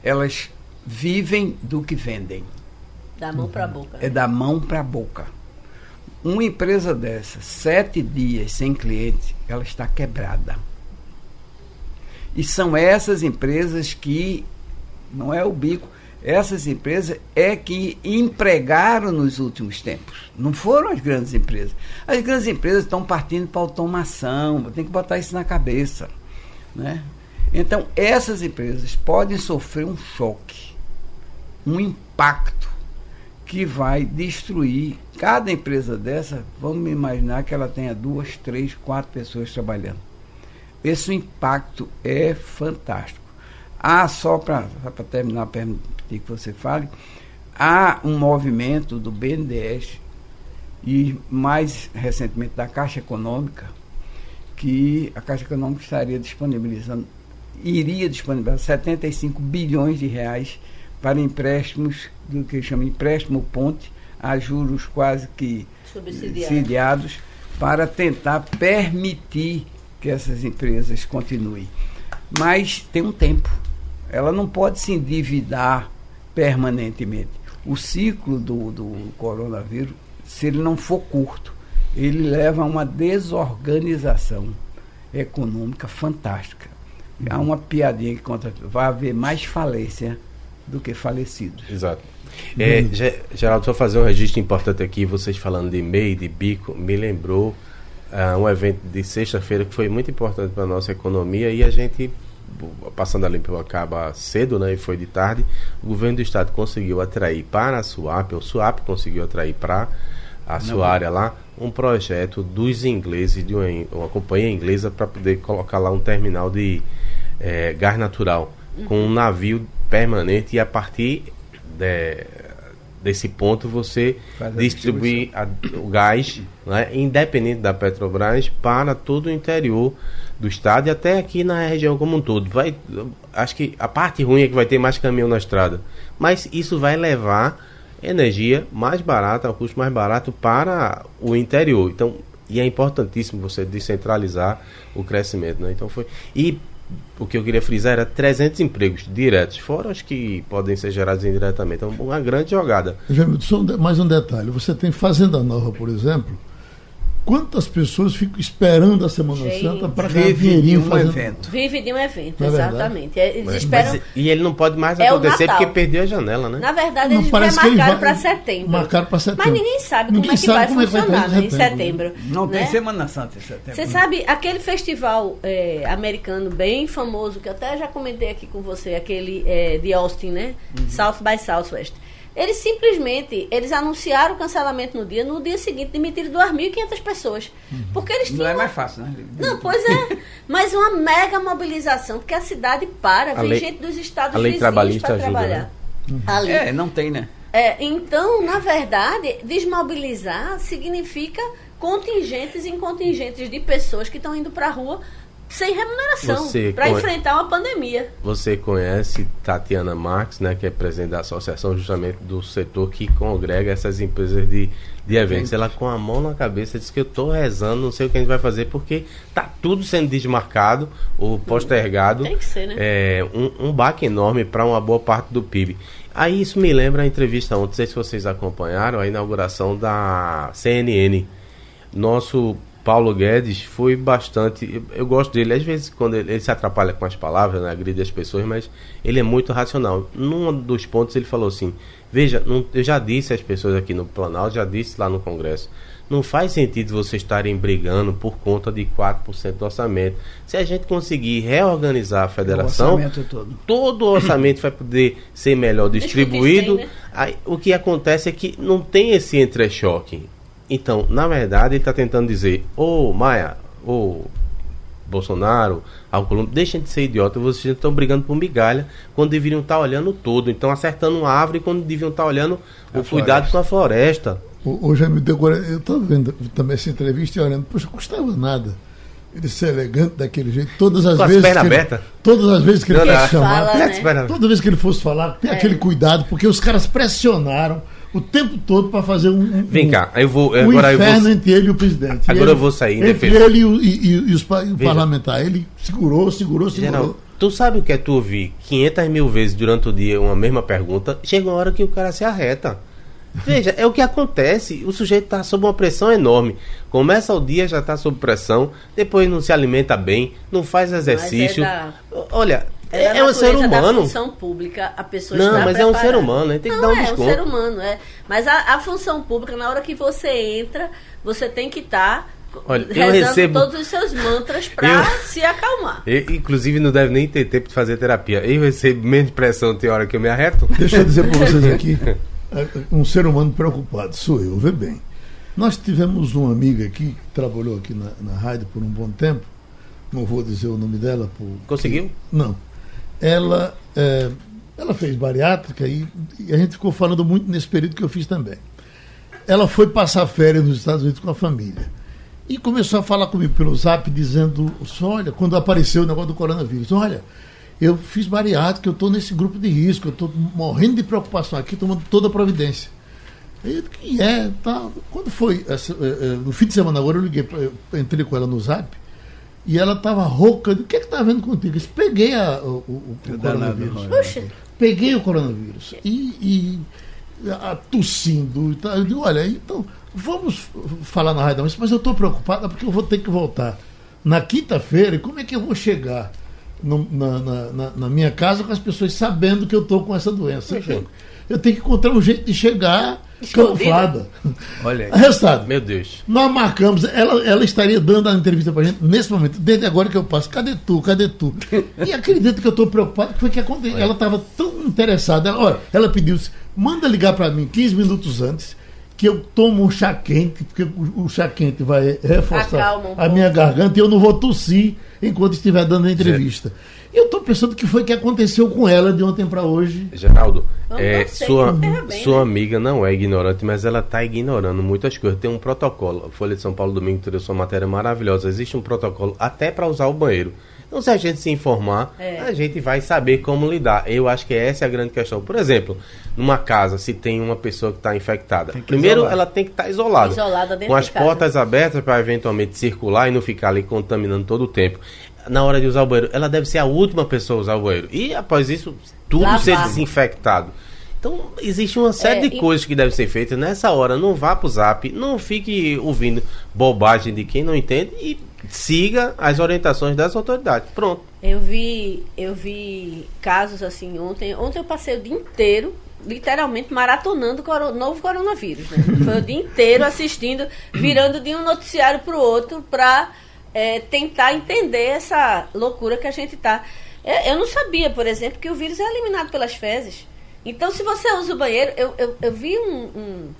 Elas vivem do que vendem Da mão pra boca. é da mão para a boca. Uma empresa dessa, sete dias sem cliente, ela está quebrada. E são essas empresas que, não é o bico, essas empresas é que empregaram nos últimos tempos. Não foram as grandes empresas. As grandes empresas estão partindo para automação, tem que botar isso na cabeça. Né? Então, essas empresas podem sofrer um choque, um impacto que vai destruir cada empresa dessa. Vamos imaginar que ela tenha duas, três, quatro pessoas trabalhando. Esse impacto é fantástico. Há, só para terminar, permitir que você fale, há um movimento do BNDES e mais recentemente da Caixa Econômica, que a Caixa Econômica estaria disponibilizando, iria disponibilizar 75 bilhões de reais para empréstimos, do que chama empréstimo ponte, a juros quase que Subsidiado. subsidiados, para tentar permitir que essas empresas continuem. Mas tem um tempo. Ela não pode se endividar permanentemente. O ciclo do, do coronavírus, se ele não for curto, ele leva a uma desorganização econômica fantástica. Há uma piadinha que conta, vai haver mais falência do que falecidos. Exato. É, Ge- Geraldo, só fazer um registro importante aqui, vocês falando de MEI, de bico, me lembrou ah, um evento de sexta-feira que foi muito importante para a nossa economia e a gente, passando ali pelo acaba cedo, né, e foi de tarde, o governo do estado conseguiu atrair para a SUAP, o SUAP conseguiu atrair para a sua área lá, um projeto dos ingleses, de uma, uma companhia inglesa, para poder colocar lá um terminal de eh, gás natural, com um navio permanente e a partir de- desse ponto você Faz a distribuir a- o gás, né, independente da Petrobras, para todo o interior do estado e até aqui na região como um todo. Vai, acho que a parte ruim é que vai ter mais caminhão na estrada, mas isso vai levar energia mais barata, ao custo mais barato para o interior. Então, e é importantíssimo você descentralizar o crescimento, né? Então foi e o que eu queria frisar era 300 empregos diretos, fora os que podem ser gerados indiretamente. Então, uma grande jogada. Só mais um detalhe. Você tem Fazenda Nova, por exemplo. Quantas pessoas ficam esperando a Semana Gente. Santa para ganhar Vive de dinheirinho um fazendo... evento. Vive de um evento, é exatamente. Eles esperam. Mas, e ele não pode mais É acontecer porque perdeu a janela, né? Na verdade, Não, eles marcaram para setembro. marcaram pra setembro. Mas ninguém sabe Ninguém como é que sabe vai como é que vai funcionar né, em em setembro. Não né? tem Semana Santa em setembro. Você sabe, aquele festival é, americano bem famoso, que eu até já comentei aqui com você, aquele é, de Austin, né? Uhum. South by Southwest. Eles simplesmente, eles anunciaram o cancelamento no dia, no dia seguinte demitiram 2.500 pessoas. Porque eles Não tinham... é mais fácil, né? Não, pois é. Mas uma mega mobilização, porque a cidade para, A vem lei- gente dos estados a lei vizinhos trabalhista para ajuda, trabalhar. Ali. É, não tem, né? É, então, na verdade, desmobilizar significa contingentes e contingentes de pessoas que estão indo para a rua sem remuneração para conhe- enfrentar uma pandemia. Você conhece Tatiana Marques, né, que é presidente da associação justamente do setor que congrega essas empresas de, de eventos. Ela com a mão na cabeça disse que eu estou rezando, não sei o que a gente vai fazer, porque tá tudo sendo desmarcado ou postergado. Tem que ser, né? É um, um baque enorme para uma boa parte do PIB. Aí isso me lembra a entrevista ontem, não sei se vocês acompanharam, a inauguração da CNN. Nosso Paulo Guedes foi bastante. Eu, eu gosto dele, às vezes, quando ele, ele se atrapalha com as palavras, né, agride as pessoas, mas ele é muito racional. Num dos pontos ele falou assim: Veja, não- eu já disse às pessoas aqui no Planalto, já disse lá no Congresso. Não faz sentido vocês estarem brigando por conta de 4% do orçamento. Se a gente conseguir reorganizar a federação, orçamento todo. todo o orçamento vai poder ser melhor distribuído. né? Aí, o que acontece é que não tem esse entrechoque. Então, na verdade, ele está tentando dizer, ô Maia, ô Bolsonaro, Alcolumbre, deixem de ser idiota, vocês estão brigando por migalha quando deveriam estar olhando todo. Então, acertando uma árvore quando deviam estar olhando a o floresta. cuidado com a floresta. Hoje me deu agora, eu estava vendo também essa entrevista e olhando, poxa, custava nada ele ser elegante daquele jeito, todas as Com vezes. As que ele, todas as vezes que ele fosse chamar, fala, né? toda vez que ele fosse falar, tem é. aquele cuidado, porque os caras pressionaram o tempo todo para fazer um, um. Vem cá, eu vou. Um agora inferno eu vou... entre ele e o presidente. Agora ele, eu vou sair, Entre ele e, e, e os parlamentares. Ele segurou, segurou, segurou. Geral, tu sabe o que é tu ouvir 500 mil vezes durante o dia uma mesma pergunta? Chega uma hora que o cara se arreta. Veja, é o que acontece. O sujeito está sob uma pressão enorme. Começa o dia, já está sob pressão, depois não se alimenta bem, não faz exercício. É da... Olha, é, é um ser humano. Da função pública, a pessoa Não, está mas preparada. é um ser humano, tem que não, dar um é, desconto. É um ser humano, é. Mas a, a função pública, na hora que você entra, você tem que estar. Tá Olha, eu recebo todos os seus mantras para se acalmar. Eu, inclusive, não deve nem ter tempo de fazer terapia. Eu recebo menos pressão tem hora que eu me arreto. Deixa eu dizer para vocês aqui. É, um ser humano preocupado, sou eu, vê bem. Nós tivemos uma amiga aqui, que trabalhou aqui na, na rádio por um bom tempo, não vou dizer o nome dela. Por, Conseguiu? não. Ela, é, ela fez bariátrica e, e, a gente ficou falando muito nesse período que eu fiz também. Ela foi passar férias nos Estados Unidos com a família. E começou a falar comigo pelo zap, dizendo: olha, quando apareceu o negócio do coronavírus, olha, eu fiz bariátrica, eu estou nesse grupo de risco, eu estou morrendo de preocupação aqui, tomando toda a providência. E que é, tá. Quando foi? Essa, é, é, no fim de semana agora eu liguei, eu entrei com ela no zap e ela estava rouca. O que é que está vendo contigo? Eu disse, peguei a, o, o, o coronavírus. Puxa. Peguei o coronavírus. E, e a, tossindo. E Eu digo, olha, então, vamos falar na rádio, mas eu estou preocupada porque eu vou ter que voltar na quinta-feira e como é que eu vou chegar? no, na, na, na, minha casa com as pessoas sabendo que eu estou com essa doença. Uhum. Eu tenho que encontrar um jeito de chegar camuflada. Olha aí. Resultado. Meu Deus. Nós marcamos, ela, ela estaria dando a entrevista pra gente nesse momento, desde agora que eu passo. Cadê tu? Cadê tu? E acredito que eu estou preocupado, foi que aconteceu. Ela estava tão interessada. Ela, olha, ela pediu, manda ligar para mim 15 minutos antes que eu tomo um chá quente, porque o, o chá quente vai reforçar um a minha garganta e eu não vou tossir enquanto estiver dando a entrevista. E eu estou pensando o que foi que aconteceu com ela de ontem para hoje. Geraldo, é, sua, bem, sua né? amiga não é ignorante, mas ela está ignorando muitas coisas. Tem um protocolo. A Folha de São Paulo domingo trouxe uma matéria maravilhosa. Existe um protocolo até para usar o banheiro. Então, se a gente se informar, é. a gente vai saber como lidar. Eu acho que essa é a grande questão. Por exemplo, numa casa, se tem uma pessoa que está infectada, primeiro isolar. ela tem que estar tá isolada, isolada com as portas abertas para eventualmente circular e não ficar ali contaminando todo o tempo. Na hora de usar o banheiro, ela deve ser a última pessoa a usar o banheiro. E após isso, tudo Lavar. ser desinfectado. Então, existe uma série é, de e... coisas que devem ser feitas. Nessa hora, não vá pro zap, não fique ouvindo bobagem de quem não entende e siga as orientações das autoridades. Pronto. Eu vi, eu vi casos assim ontem. Ontem eu passei o dia inteiro, literalmente, maratonando o novo coronavírus. Né? Foi o dia inteiro assistindo, virando de um noticiário para o outro para é, tentar entender essa loucura que a gente está. É, eu não sabia, por exemplo, que o vírus é eliminado pelas fezes. Então, se você usa o banheiro, eu, eu, eu vi um, um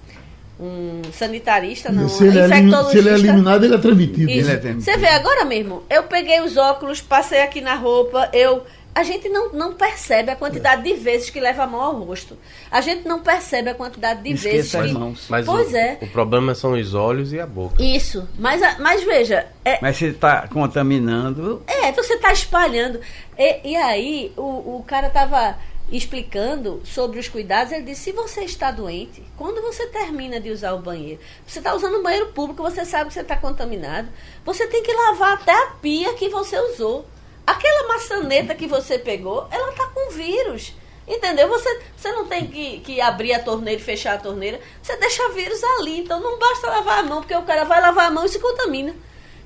um sanitarista, não, se ele, é se ele é eliminado, ele é transmitido. Ele é transmitido. Você vê, agora mesmo, eu peguei os óculos, passei aqui na roupa, eu... A gente não, não percebe a quantidade de vezes que leva a mão ao rosto. A gente não percebe a quantidade de Esqueça vezes as que... mãos. Mas pois o, é. O problema são os olhos e a boca. Isso. Mas, mas veja... É... Mas você está contaminando... É, você está espalhando. E, e aí, o, o cara estava explicando sobre os cuidados, ele disse: se você está doente, quando você termina de usar o banheiro, você está usando um banheiro público, você sabe que você está contaminado, você tem que lavar até a pia que você usou. Aquela maçaneta que você pegou, ela está com vírus. Entendeu? Você, você não tem que, que abrir a torneira e fechar a torneira. Você deixa vírus ali. Então não basta lavar a mão, porque o cara vai lavar a mão e se contamina.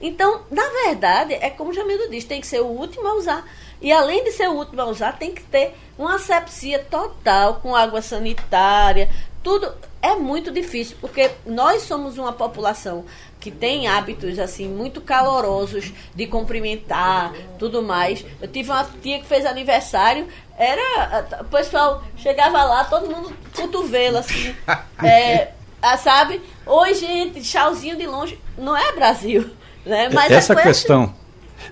Então, na verdade, é como o Jamildo diz, tem que ser o último a usar. E além de ser o último a usar, tem que ter uma asepsia total com água sanitária. Tudo é muito difícil, porque nós somos uma população que tem hábitos assim muito calorosos de cumprimentar, tudo mais. Eu tive uma tia que fez aniversário, era o pessoal chegava lá, todo mundo cotovelo assim. É, ah, sabe? Oi, gente, tchauzinho de longe. Não é Brasil. Né? Mas Essa questão.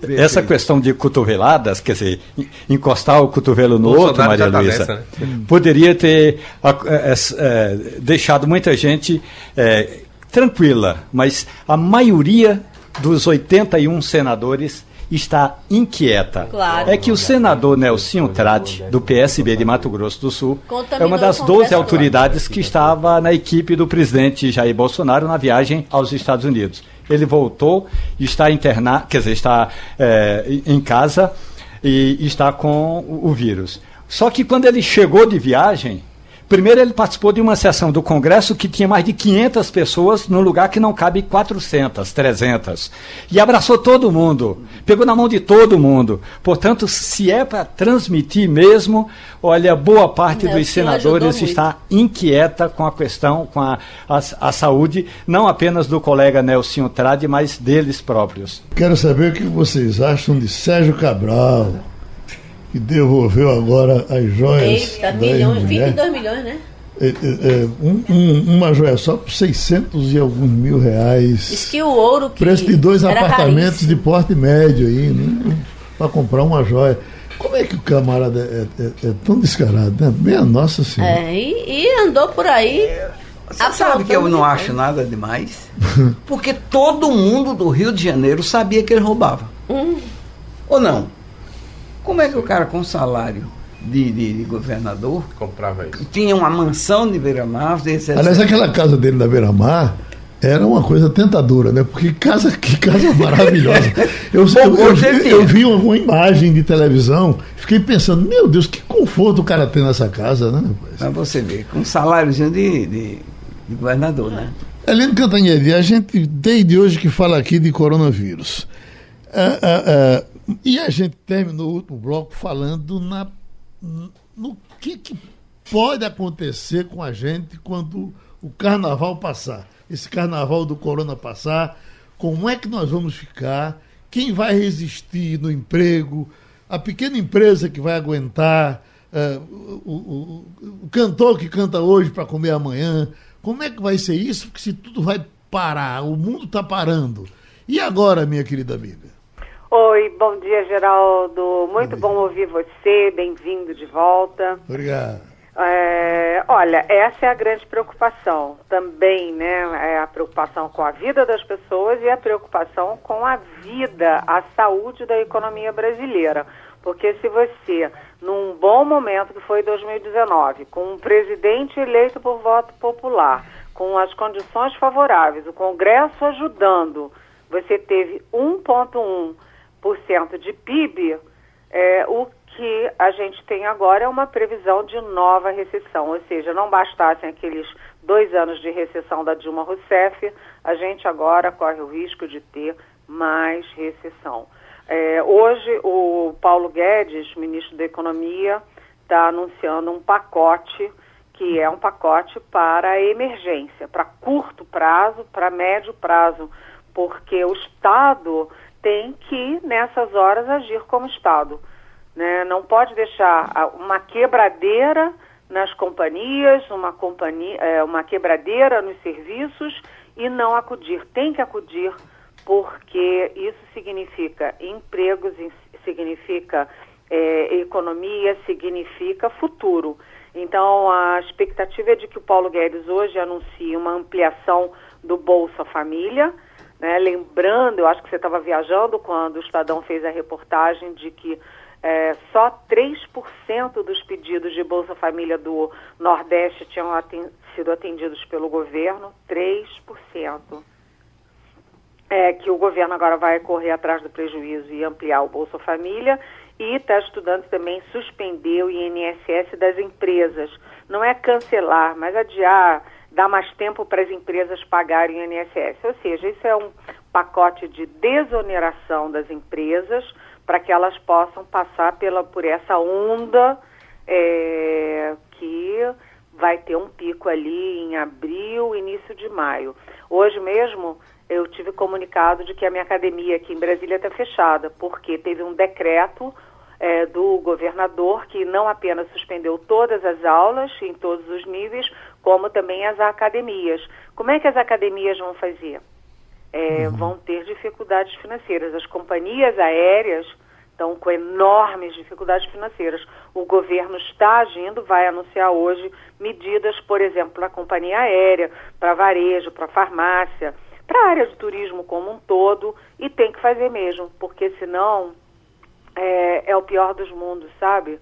Essa questão de cotoveladas, quer dizer, encostar o cotovelo no outro, Maria tá Luísa, né? poderia ter é, é, deixado muita gente é, tranquila, mas a maioria dos 81 senadores está inquieta. Claro. É que o senador Nelsinho Trate, do PSB de Mato Grosso do Sul, é uma das 12 autoridades que estava na equipe do presidente Jair Bolsonaro na viagem aos Estados Unidos. Ele voltou, está internado, quer dizer, está é, em casa e está com o vírus. Só que quando ele chegou de viagem, Primeiro, ele participou de uma sessão do Congresso que tinha mais de 500 pessoas, num lugar que não cabe 400, 300. E abraçou todo mundo, pegou na mão de todo mundo. Portanto, se é para transmitir mesmo, olha, boa parte dos senadores está inquieta com a questão, com a, a, a, saúde, não apenas do colega Nelson Trade, mas deles próprios. Quero saber o que vocês acham de Sérgio Cabral que devolveu agora as joias. Eita, milhões, 22 milhões, né? É, é, é, um, um, uma joia só por 600 e alguns mil reais. Diz que o ouro que Preço de dois apartamentos de porte médio aí, né? Para comprar uma joia. Como é que o camarada é, é, é tão descarado, né? Minha nossa senhora. É, e, e andou por aí. Você sabe que eu não acho nada demais? Porque todo mundo do Rio de Janeiro sabia que ele roubava. Hum. Ou não? Como é que o cara com salário de, de, de, governador comprava isso? Tinha uma mansão de Beira-Mar. Aliás, aquela casa dele na Beira-Mar era uma coisa tentadora, né? Porque casa, que casa maravilhosa. Eu, eu, eu, vi, eu vi uma imagem de televisão, fiquei pensando, meu Deus, que conforto o cara tem nessa casa, né? Pra você ver, com um saláriozinho de, de, de governador, né? Helene Cantanhede, a gente, desde hoje que fala aqui de coronavírus. Ah, ah, ah, e a gente terminou o último bloco falando na, no que, que pode acontecer com a gente quando o carnaval passar. Esse carnaval do corona passar, como é que nós vamos ficar? Quem vai resistir no emprego? A pequena empresa que vai aguentar? Uh, o, o, o, cantor que canta hoje para comer amanhã? Como é que vai ser isso? Porque se tudo vai parar, o mundo está parando. E agora, minha querida amiga? Oi, bom dia, Geraldo. Muito bom, bom ouvir você. Bem-vindo de volta. Obrigado. É, olha, essa é a grande preocupação também, né? É a preocupação com a vida das pessoas e a preocupação com a vida, a saúde da economia brasileira. Porque se você, num bom momento que foi 2019, com um presidente eleito por voto popular, com as condições favoráveis, o Congresso ajudando, você teve 1,1 de PIB, é, o que a gente tem agora é uma previsão de nova recessão, ou seja, não bastassem aqueles dois anos de recessão da Dilma Rousseff, a gente agora corre o risco de ter mais recessão. É, hoje, o Paulo Guedes, ministro da Economia, está anunciando um pacote que é um pacote para emergência, para curto prazo, para médio prazo, porque o Estado tem que, nessas horas, agir como Estado. Né? Não pode deixar uma quebradeira nas companhias, uma, companhia, é, uma quebradeira nos serviços e não acudir. Tem que acudir porque isso significa empregos, significa é, economia, significa futuro. Então, a expectativa é de que o Paulo Guedes hoje anuncie uma ampliação do Bolsa Família, né? Lembrando, eu acho que você estava viajando quando o Estadão fez a reportagem de que é, só 3% dos pedidos de Bolsa Família do Nordeste tinham sido atendidos pelo governo, 3%. É, que o governo agora vai correr atrás do prejuízo e ampliar o Bolsa Família e está estudando também suspender o INSS das empresas. Não é cancelar, mas adiar dar mais tempo para as empresas pagarem o INSS. Ou seja, isso é um pacote de desoneração das empresas para que elas possam passar pela, por essa onda é, que vai ter um pico ali em abril, início de maio. Hoje mesmo eu tive comunicado de que a minha academia aqui em Brasília está fechada, porque teve um decreto é, do governador que não apenas suspendeu todas as aulas em todos os níveis, como também as academias. Como é que as academias vão fazer? É, uhum. Vão ter dificuldades financeiras. As companhias aéreas estão com enormes dificuldades financeiras. O governo está agindo, vai anunciar hoje medidas, por exemplo, para a companhia aérea, para varejo, para farmácia, para a área de turismo como um todo, e tem que fazer mesmo, porque senão é, é o pior dos mundos, sabe?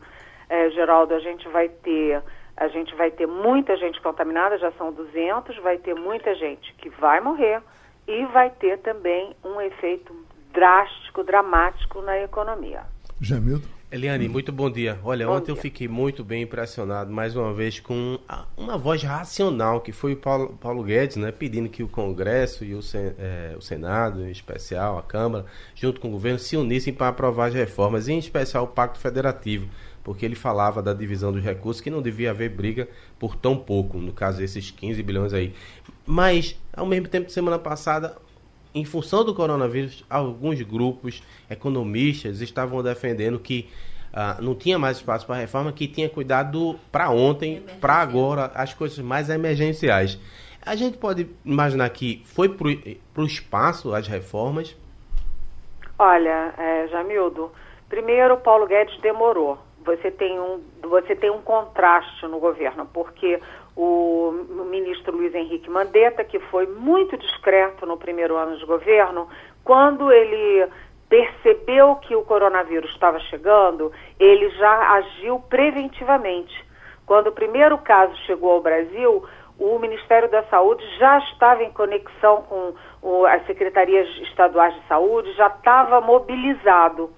É, Geraldo, a gente vai ter a gente vai ter muita gente contaminada, já são 200, vai ter muita gente que vai morrer e vai ter também um efeito drástico, dramático na economia. Jamildo? Eliane, muito bom dia. Olha, bom ontem dia. eu fiquei muito bem impressionado, mais uma vez, com uma voz racional, que foi o Paulo, Paulo Guedes, né, pedindo que o Congresso e o, é, o, Senado, em especial, a Câmara, junto com o governo, se unissem para aprovar as reformas, em especial o Pacto Federativo, porque ele falava da divisão dos recursos, que não devia haver briga por tão pouco, no caso, esses 15 bilhões aí. Mas, ao mesmo tempo, semana passada, em função do coronavírus, alguns grupos economistas estavam defendendo que uh, não tinha mais espaço para reforma, que tinha cuidado para ontem, para agora, as coisas mais emergenciais. A gente pode imaginar que foi para o espaço as reformas? Olha, é, Jamildo, primeiro Paulo Guedes demorou. Você tem, um, você tem um contraste no governo, porque o ministro Luiz Henrique Mandetta, que foi muito discreto no primeiro ano de governo, quando ele percebeu que o coronavírus estava chegando, ele já agiu preventivamente. Quando o primeiro caso chegou ao Brasil, o Ministério da Saúde já estava em conexão com o, as secretarias estaduais de saúde, já estava mobilizado.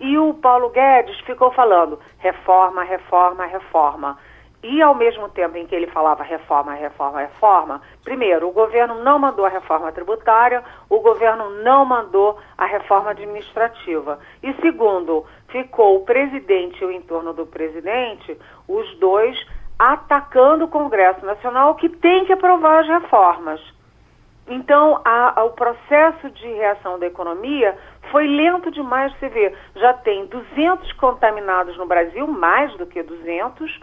E o Paulo Guedes ficou falando reforma, reforma, reforma. E ao mesmo tempo em que ele falava reforma, reforma, reforma, primeiro, o governo não mandou a reforma tributária, o governo não mandou a reforma administrativa. E segundo, ficou o presidente e o entorno do presidente, os dois atacando o Congresso Nacional que tem que aprovar as reformas. Então, a, a, o processo de reação da economia foi lento demais, você vê. Já tem 200 contaminados no Brasil, mais do que 200,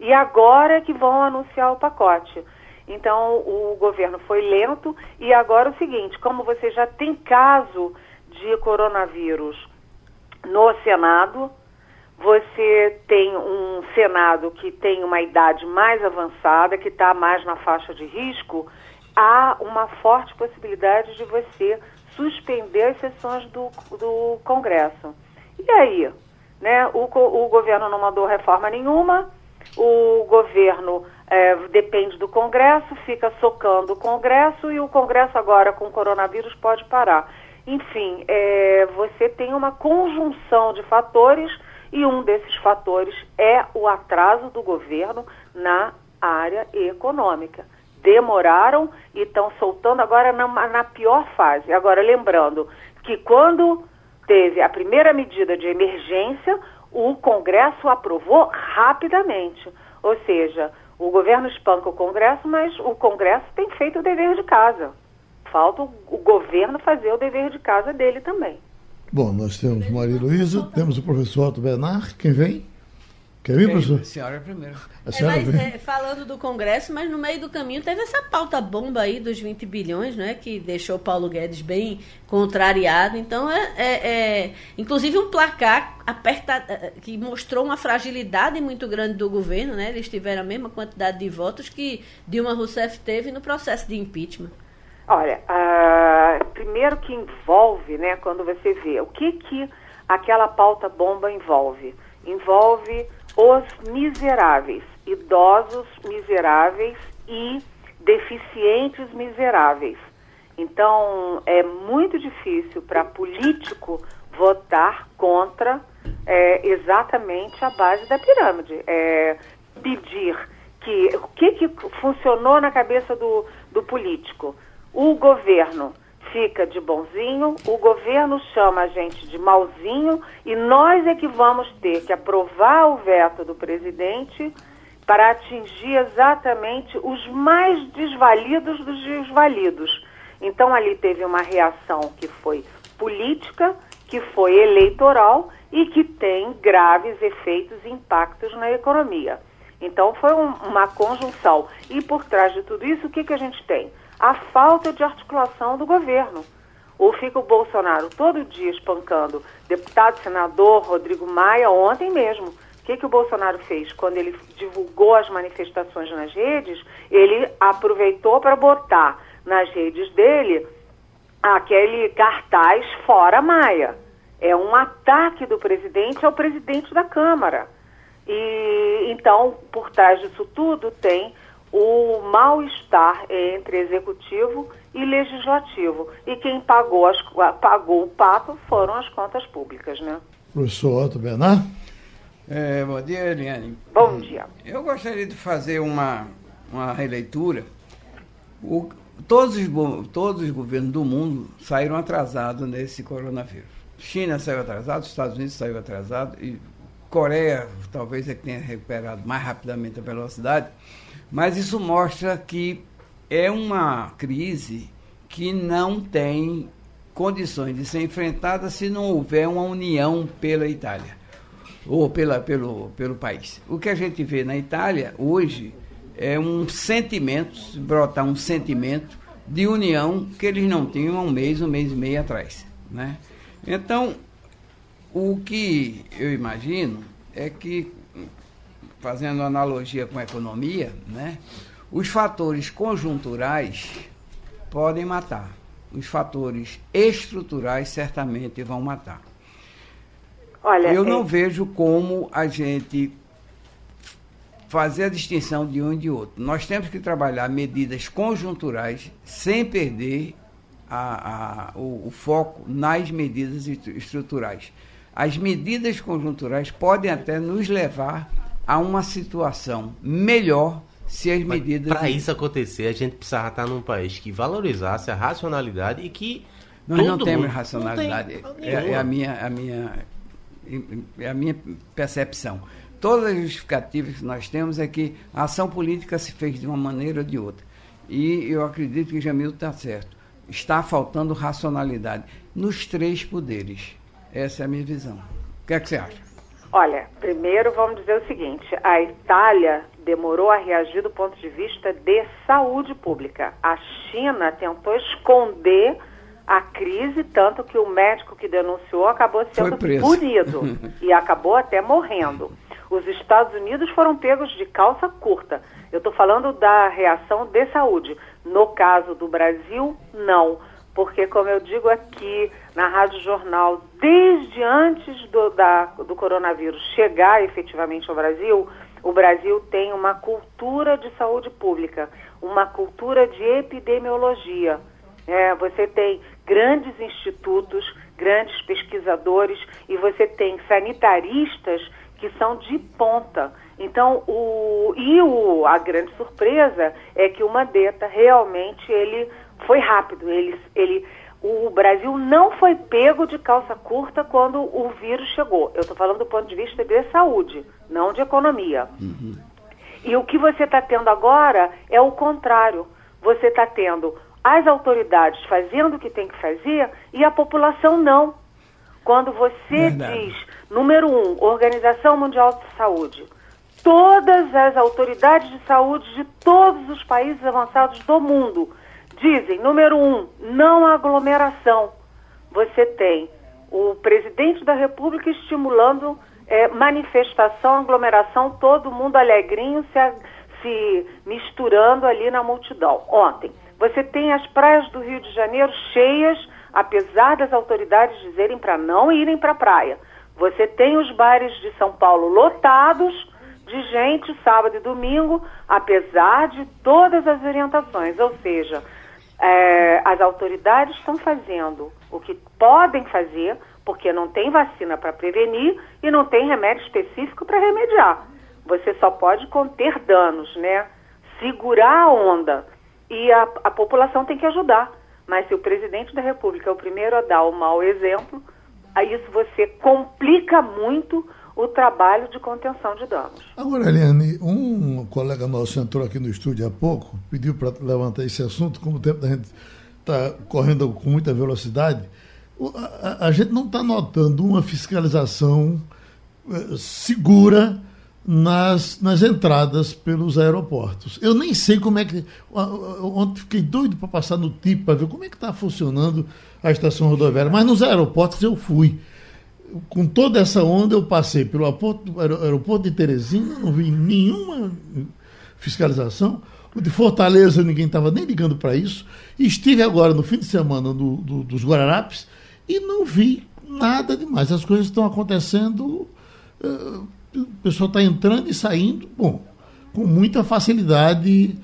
e agora é que vão anunciar o pacote. Então, o governo foi lento e agora é o seguinte, como você já tem caso de coronavírus no Senado, você tem um Senado que tem uma idade mais avançada, que está mais na faixa de risco, há uma forte possibilidade de você suspender as sessões do, do Congresso. E aí? Né? O, o governo não mandou reforma nenhuma, o governo é, depende do Congresso, fica socando o Congresso e o Congresso agora com o coronavírus pode parar. Enfim, é, você tem uma conjunção de fatores e um desses fatores é o atraso do governo na área econômica. Demoraram e estão soltando agora na, na pior fase. Agora, lembrando que quando teve a primeira medida de emergência, o Congresso aprovou rapidamente. Ou seja, o governo espanca o Congresso, mas o Congresso tem feito o dever de casa. Falta o governo fazer o dever de casa dele também. Bom, nós temos Maria Luísa, temos o professor Otto Bernard, quem vem? Quer vir, professor? A senhora primeiro. A senhora é, mas, é, falando do Congresso, mas no meio do caminho teve essa pauta bomba aí dos 20 bilhões, né? Que deixou Paulo Guedes bem contrariado. Então, é, é, é inclusive um placar aperta, é, que mostrou uma fragilidade muito grande do governo, né? Eles tiveram a mesma quantidade de votos que Dilma Rousseff teve no processo de impeachment. Olha, uh, primeiro que envolve, né? Quando você vê o que que aquela pauta bomba envolve, envolve os miseráveis, idosos miseráveis e deficientes miseráveis. Então, é muito difícil para político votar contra é, exatamente a base da pirâmide. É, pedir que. O que, que funcionou na cabeça do, do político? O governo fica de bonzinho, o governo chama a gente de malzinho e nós é que vamos ter que aprovar o veto do presidente para atingir exatamente os mais desvalidos dos desvalidos. Então ali teve uma reação que foi política, que foi eleitoral e que tem graves efeitos e impactos na economia. Então foi um, uma conjunção. E por trás de tudo isso, o que, que a gente tem? A falta de articulação do governo. Ou fica o Bolsonaro todo dia espancando deputado, senador Rodrigo Maia, ontem mesmo. O que, que o Bolsonaro fez? Quando ele divulgou as manifestações nas redes, ele aproveitou para botar nas redes dele aquele cartaz fora Maia. É um ataque do presidente ao presidente da Câmara. E então, por trás disso tudo, tem o mal-estar entre executivo e legislativo. E quem pagou, as, pagou o pato foram as contas públicas, né? Professor Otto Bernard? É, bom dia, Eliane. Bom dia. Eu gostaria de fazer uma, uma releitura. O, todos, os, todos os governos do mundo saíram atrasados nesse coronavírus. China saiu atrasado, Estados Unidos saiu atrasado e Coreia talvez é que tenha recuperado mais rapidamente a velocidade, mas isso mostra que é uma crise que não tem condições de ser enfrentada se não houver uma união pela Itália ou pela, pelo, pelo país. O que a gente vê na Itália hoje é um sentimento, brotar um sentimento de união que eles não tinham há um mês, um mês e meio atrás. Né? Então, o que eu imagino é que, fazendo analogia com a economia, né, os fatores conjunturais podem matar. Os fatores estruturais certamente vão matar. Olha, eu é... não vejo como a gente fazer a distinção de um e de outro. Nós temos que trabalhar medidas conjunturais sem perder a, a, o, o, foco nas medidas estruturais. As medidas conjunturais podem até nos levar a uma situação melhor se as medidas. Para isso acontecer, a gente precisava estar num país que valorizasse a racionalidade e que. Nós não temos racionalidade. Não tem é, é, a minha, a, minha, é a minha percepção. Todas as justificativas que nós temos é que a ação política se fez de uma maneira ou de outra. E eu acredito que Jamil está certo está faltando racionalidade nos três poderes. Essa é a minha visão. O que é que você acha? Olha, primeiro vamos dizer o seguinte: a Itália demorou a reagir do ponto de vista de saúde pública. A China tentou esconder a crise, tanto que o médico que denunciou acabou sendo punido e acabou até morrendo. Os Estados Unidos foram pegos de calça curta. Eu estou falando da reação de saúde. No caso do Brasil, não. Porque, como eu digo aqui na Rádio Jornal, desde antes do, da, do coronavírus chegar efetivamente ao Brasil, o Brasil tem uma cultura de saúde pública, uma cultura de epidemiologia. É, você tem grandes institutos, grandes pesquisadores e você tem sanitaristas que são de ponta. Então, o, e o, a grande surpresa é que o Mandetta realmente ele foi rápido. Ele, ele, o Brasil não foi pego de calça curta quando o vírus chegou. Eu estou falando do ponto de vista de saúde, não de economia. Uhum. E o que você está tendo agora é o contrário. Você está tendo as autoridades fazendo o que tem que fazer e a população não. Quando você Verdade. diz, número um, Organização Mundial de Saúde, todas as autoridades de saúde de todos os países avançados do mundo dizem, número um, não aglomeração. Você tem o presidente da República estimulando é, manifestação, aglomeração, todo mundo alegrinho se, se misturando ali na multidão. Ontem, você tem as praias do Rio de Janeiro cheias apesar das autoridades dizerem para não irem para a praia. Você tem os bares de São Paulo lotados de gente sábado e domingo, apesar de todas as orientações. Ou seja, é, as autoridades estão fazendo o que podem fazer, porque não tem vacina para prevenir e não tem remédio específico para remediar. Você só pode conter danos, né? Segurar a onda. E a, a população tem que ajudar. Mas se o presidente da República é o primeiro a dar o mau exemplo, a isso você complica muito o trabalho de contenção de danos. Agora, Eliane, um colega nosso entrou aqui no estúdio há pouco, pediu para levantar esse assunto, como o tempo da gente está correndo com muita velocidade, a, a, gente não está notando uma fiscalização eh, segura nas, nas entradas pelos aeroportos. Eu nem sei como é que. Ontem fiquei doido para passar no tipo para ver como é que está funcionando a estação rodoviária. Mas nos aeroportos eu fui. Com toda essa onda, eu passei pelo aeroporto, de Teresina, não vi nenhuma fiscalização. O de Fortaleza, ninguém estava nem ligando para isso. Estive agora no fim de semana do, do, dos Guararapes e não vi nada demais. As coisas estão acontecendo. Uh, o pessoal está entrando e saindo, bom, com muita facilidade.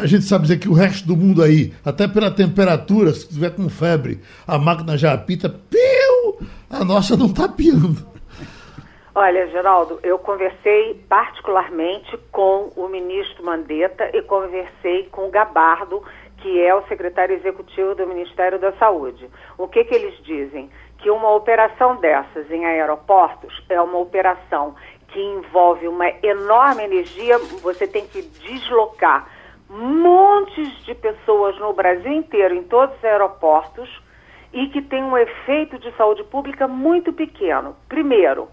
A gente sabe dizer que o resto do mundo aí, até pela temperatura, se tiver com febre, a máquina já apita! A nossa não está piando. Olha, Geraldo, eu conversei particularmente com o ministro Mandetta e conversei com o Gabardo, que é o secretário executivo do Ministério da Saúde. O que, que eles dizem? que uma operação dessas em aeroportos é uma operação que envolve uma enorme energia, você tem que deslocar montes de pessoas no Brasil inteiro, em todos os aeroportos, e que tem um efeito de saúde pública muito pequeno. Primeiro,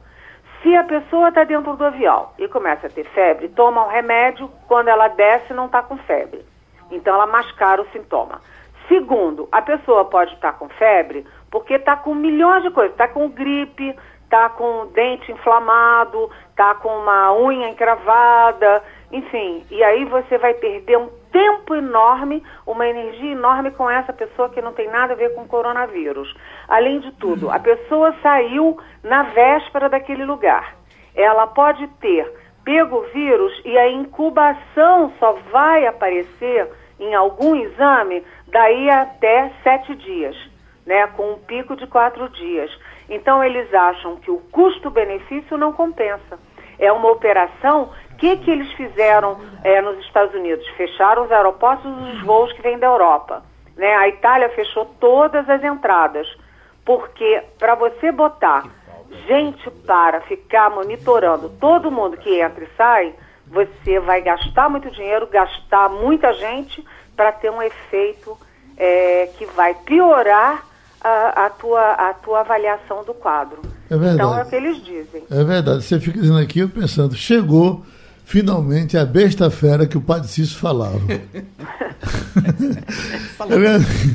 se a pessoa está dentro do avião e começa a ter febre, toma um remédio, quando ela desce não está com febre. Então ela mascara o sintoma. Segundo, a pessoa pode estar tá com febre porque está com milhões de coisas, está com gripe, está com dente inflamado, está com uma unha encravada, enfim. E aí você vai perder um tempo enorme, uma energia enorme com essa pessoa que não tem nada a ver com coronavírus. Além de tudo, a pessoa saiu na véspera daquele lugar. Ela pode ter pego o vírus e a incubação só vai aparecer em algum exame daí até sete dias né, com um pico de quatro dias. Então, eles acham que o custo-benefício não compensa. É uma operação. O que, que eles fizeram é, nos Estados Unidos? Fecharam os aeroportos dos voos que vêm da Europa. Né? A Itália fechou todas as entradas. Porque para você botar gente para ficar monitorando todo mundo que entra e sai, você vai gastar muito dinheiro, gastar muita gente para ter um efeito é, que vai piorar a, a, tua, a tua avaliação do quadro. É verdade. Então é o que eles dizem. É verdade. Você fica dizendo aqui, eu pensando, chegou finalmente a besta fera que o Padre Cício falava. falou,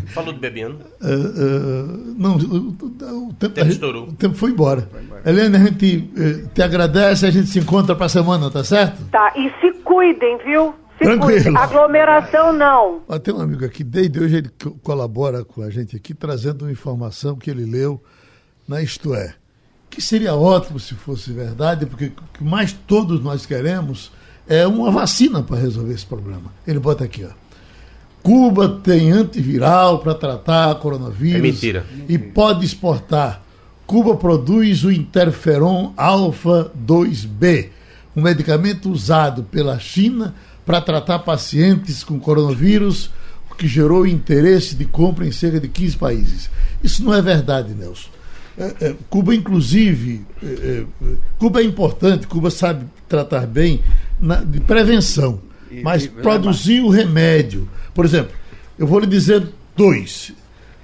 falou do bebendo. Uh, uh, não, o, o, tempo, tempo estourou. O tempo foi embora. Foi embora. Helena, a gente uh, te agradece, a gente se encontra para a semana, tá certo? Tá, e se cuidem, viu? Tranquilo. Aglomeração não. Ó, tem um amigo aqui, desde hoje ele colabora com a gente aqui, trazendo uma informação que ele leu na Isto É. Que seria ótimo se fosse verdade, porque o que mais todos nós queremos é uma vacina para resolver esse problema. Ele bota aqui, ó. Cuba tem antiviral para tratar coronavírus. É mentira. E pode exportar. Cuba produz o interferon alfa 2B, um medicamento usado pela China para tratar pacientes com coronavírus, o que gerou interesse de compra em cerca de 15 países. Isso não é verdade, Nelson. É, é, Cuba, inclusive, é, Cuba é importante, Cuba sabe tratar bem na, de prevenção, e, mas e, produzir o remédio. Por exemplo, eu vou lhe dizer dois.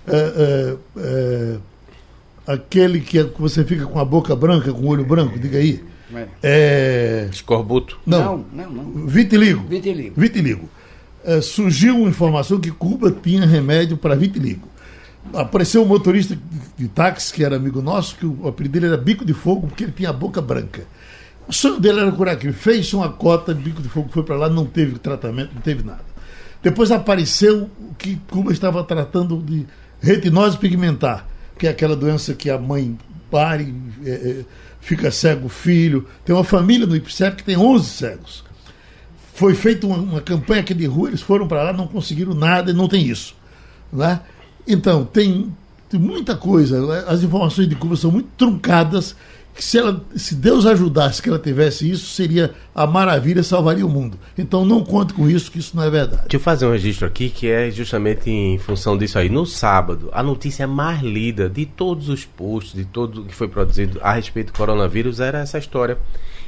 É, é, aquele que você fica com a boca branca, com o olho branco, diga aí. É. é... Escorbuto. Não, não, não. não. Vitiligo. Vitiligo. Vitiligo. É, surgiu uma informação que Cuba tinha remédio para vitiligo. Apareceu um motorista de táxi, que era amigo nosso, que o apelido dele era Bico de Fogo, porque ele tinha a boca branca. O sonho dele era curar aquilo. Fez uma cota, Bico de Fogo foi para lá, não teve tratamento, não teve nada. Depois apareceu que Cuba estava tratando de retinose pigmentar, que é aquela doença que a mãe pare. É, é, fica cego o filho. Tem uma família no IPSEP que tem 11 cegos. Foi feita uma, uma campanha aqui de rua, eles foram para lá, não conseguiram nada e não tem isso. Né? Então, tem, tem muita coisa. As informações de Cuba são muito truncadas que se, ela, se Deus ajudasse que ela tivesse isso, seria a maravilha, salvaria o mundo. Então não conte com isso, que isso não é verdade. Deixa eu fazer um registro aqui que é justamente em função disso aí. No sábado, a notícia mais lida de todos os posts, de tudo que foi produzido a respeito do coronavírus, era essa história.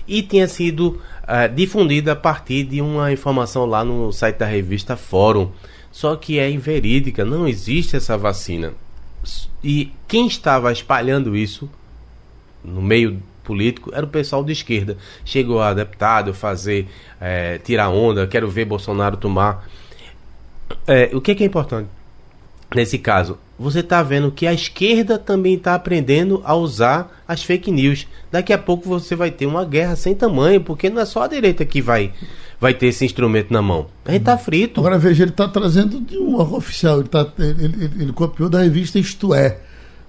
E tinha sido uh, difundida a partir de uma informação lá no site da revista Fórum. Só que é inverídica, não existe essa vacina. E quem estava espalhando isso no meio político era o pessoal de esquerda. Chegou a deputado fazer, é, tirar onda, quero ver Bolsonaro tomar. É, o que é, que é importante nesse caso? Você está vendo que a esquerda também está aprendendo a usar as fake news. Daqui a pouco você vai ter uma guerra sem tamanho, porque não é só a direita que vai vai ter esse instrumento na mão. A gente tá frito. Agora veja, ele está trazendo de um órgão oficial, ele, tá, ele, ele, ele, copiou da revista Isto É.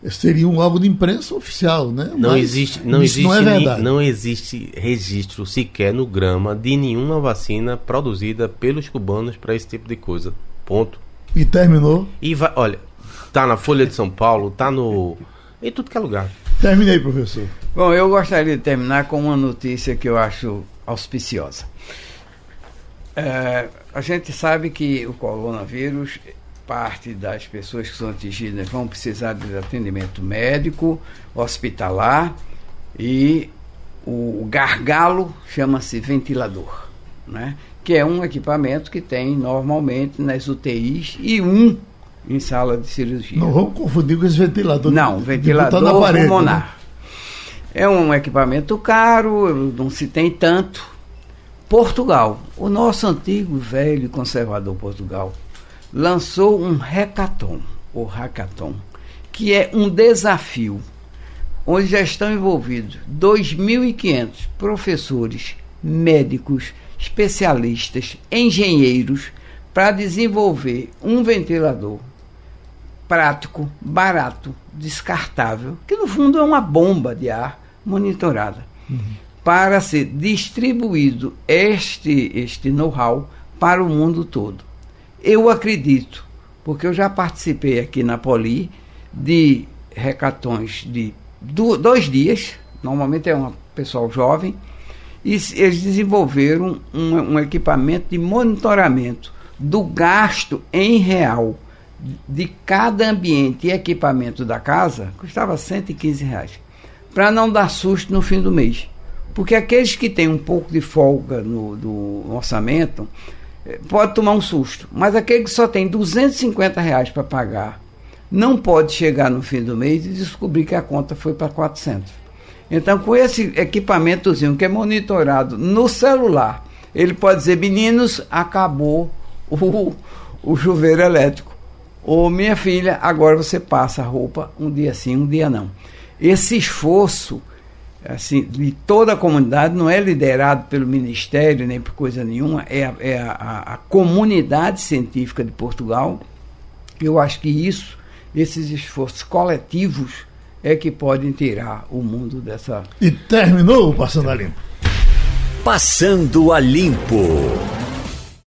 Seria um órgão de imprensa oficial, né? Não Mas existe, não existe, não, é verdade. não existe registro sequer no grama de nenhuma vacina produzida pelos cubanos para esse tipo de coisa. Ponto. E terminou? E vai, olha, tá na Folha de São Paulo, tá no em tudo que é lugar. Terminei, professor. Bom, eu gostaria de terminar com uma notícia que eu acho auspiciosa. É, a gente sabe que o coronavírus, parte das pessoas que são atingidas vão precisar de atendimento médico, hospitalar e o gargalo chama-se ventilador, né? Que é um equipamento que tem normalmente nas UTIs e um em sala de cirurgia. Não vamos confundir com esse ventilador. Não, ventilador parede, pulmonar. Né? É um equipamento caro, não se tem tanto, Portugal, o nosso antigo velho e conservador Portugal, lançou um hackathon, ou hackathon, que é um desafio onde já estão envolvidos 2.500 professores, médicos, especialistas, engenheiros para desenvolver um ventilador prático, barato, descartável, que no fundo é uma bomba de ar monitorada. Uhum para ser distribuído este, este know-how para o mundo todo. Eu acredito, porque eu já participei aqui na Poli de recatões de dois dias, normalmente é um pessoal jovem, e eles desenvolveram um, um equipamento de monitoramento do gasto em real de cada ambiente e equipamento da casa, custava 115 reais, para não dar susto no fim do mês. Porque aqueles que têm um pouco de folga no, do orçamento eh, pode tomar um susto, mas aquele que só tem 250 reais para pagar não pode chegar no fim do mês e descobrir que a conta foi para 400. Então, com esse equipamentozinho que é monitorado no celular, ele pode dizer: meninos, acabou o, o chuveiro elétrico. Ou minha filha, agora você passa a roupa um dia sim, um dia não. Esse esforço assim, de toda a comunidade, não é liderado pelo Ministério nem por coisa nenhuma, é, a, é a, a comunidade científica de Portugal. Eu acho que isso, esses esforços coletivos, é que podem tirar o mundo dessa. E terminou o Passando a Limpo. Passando a Limpo.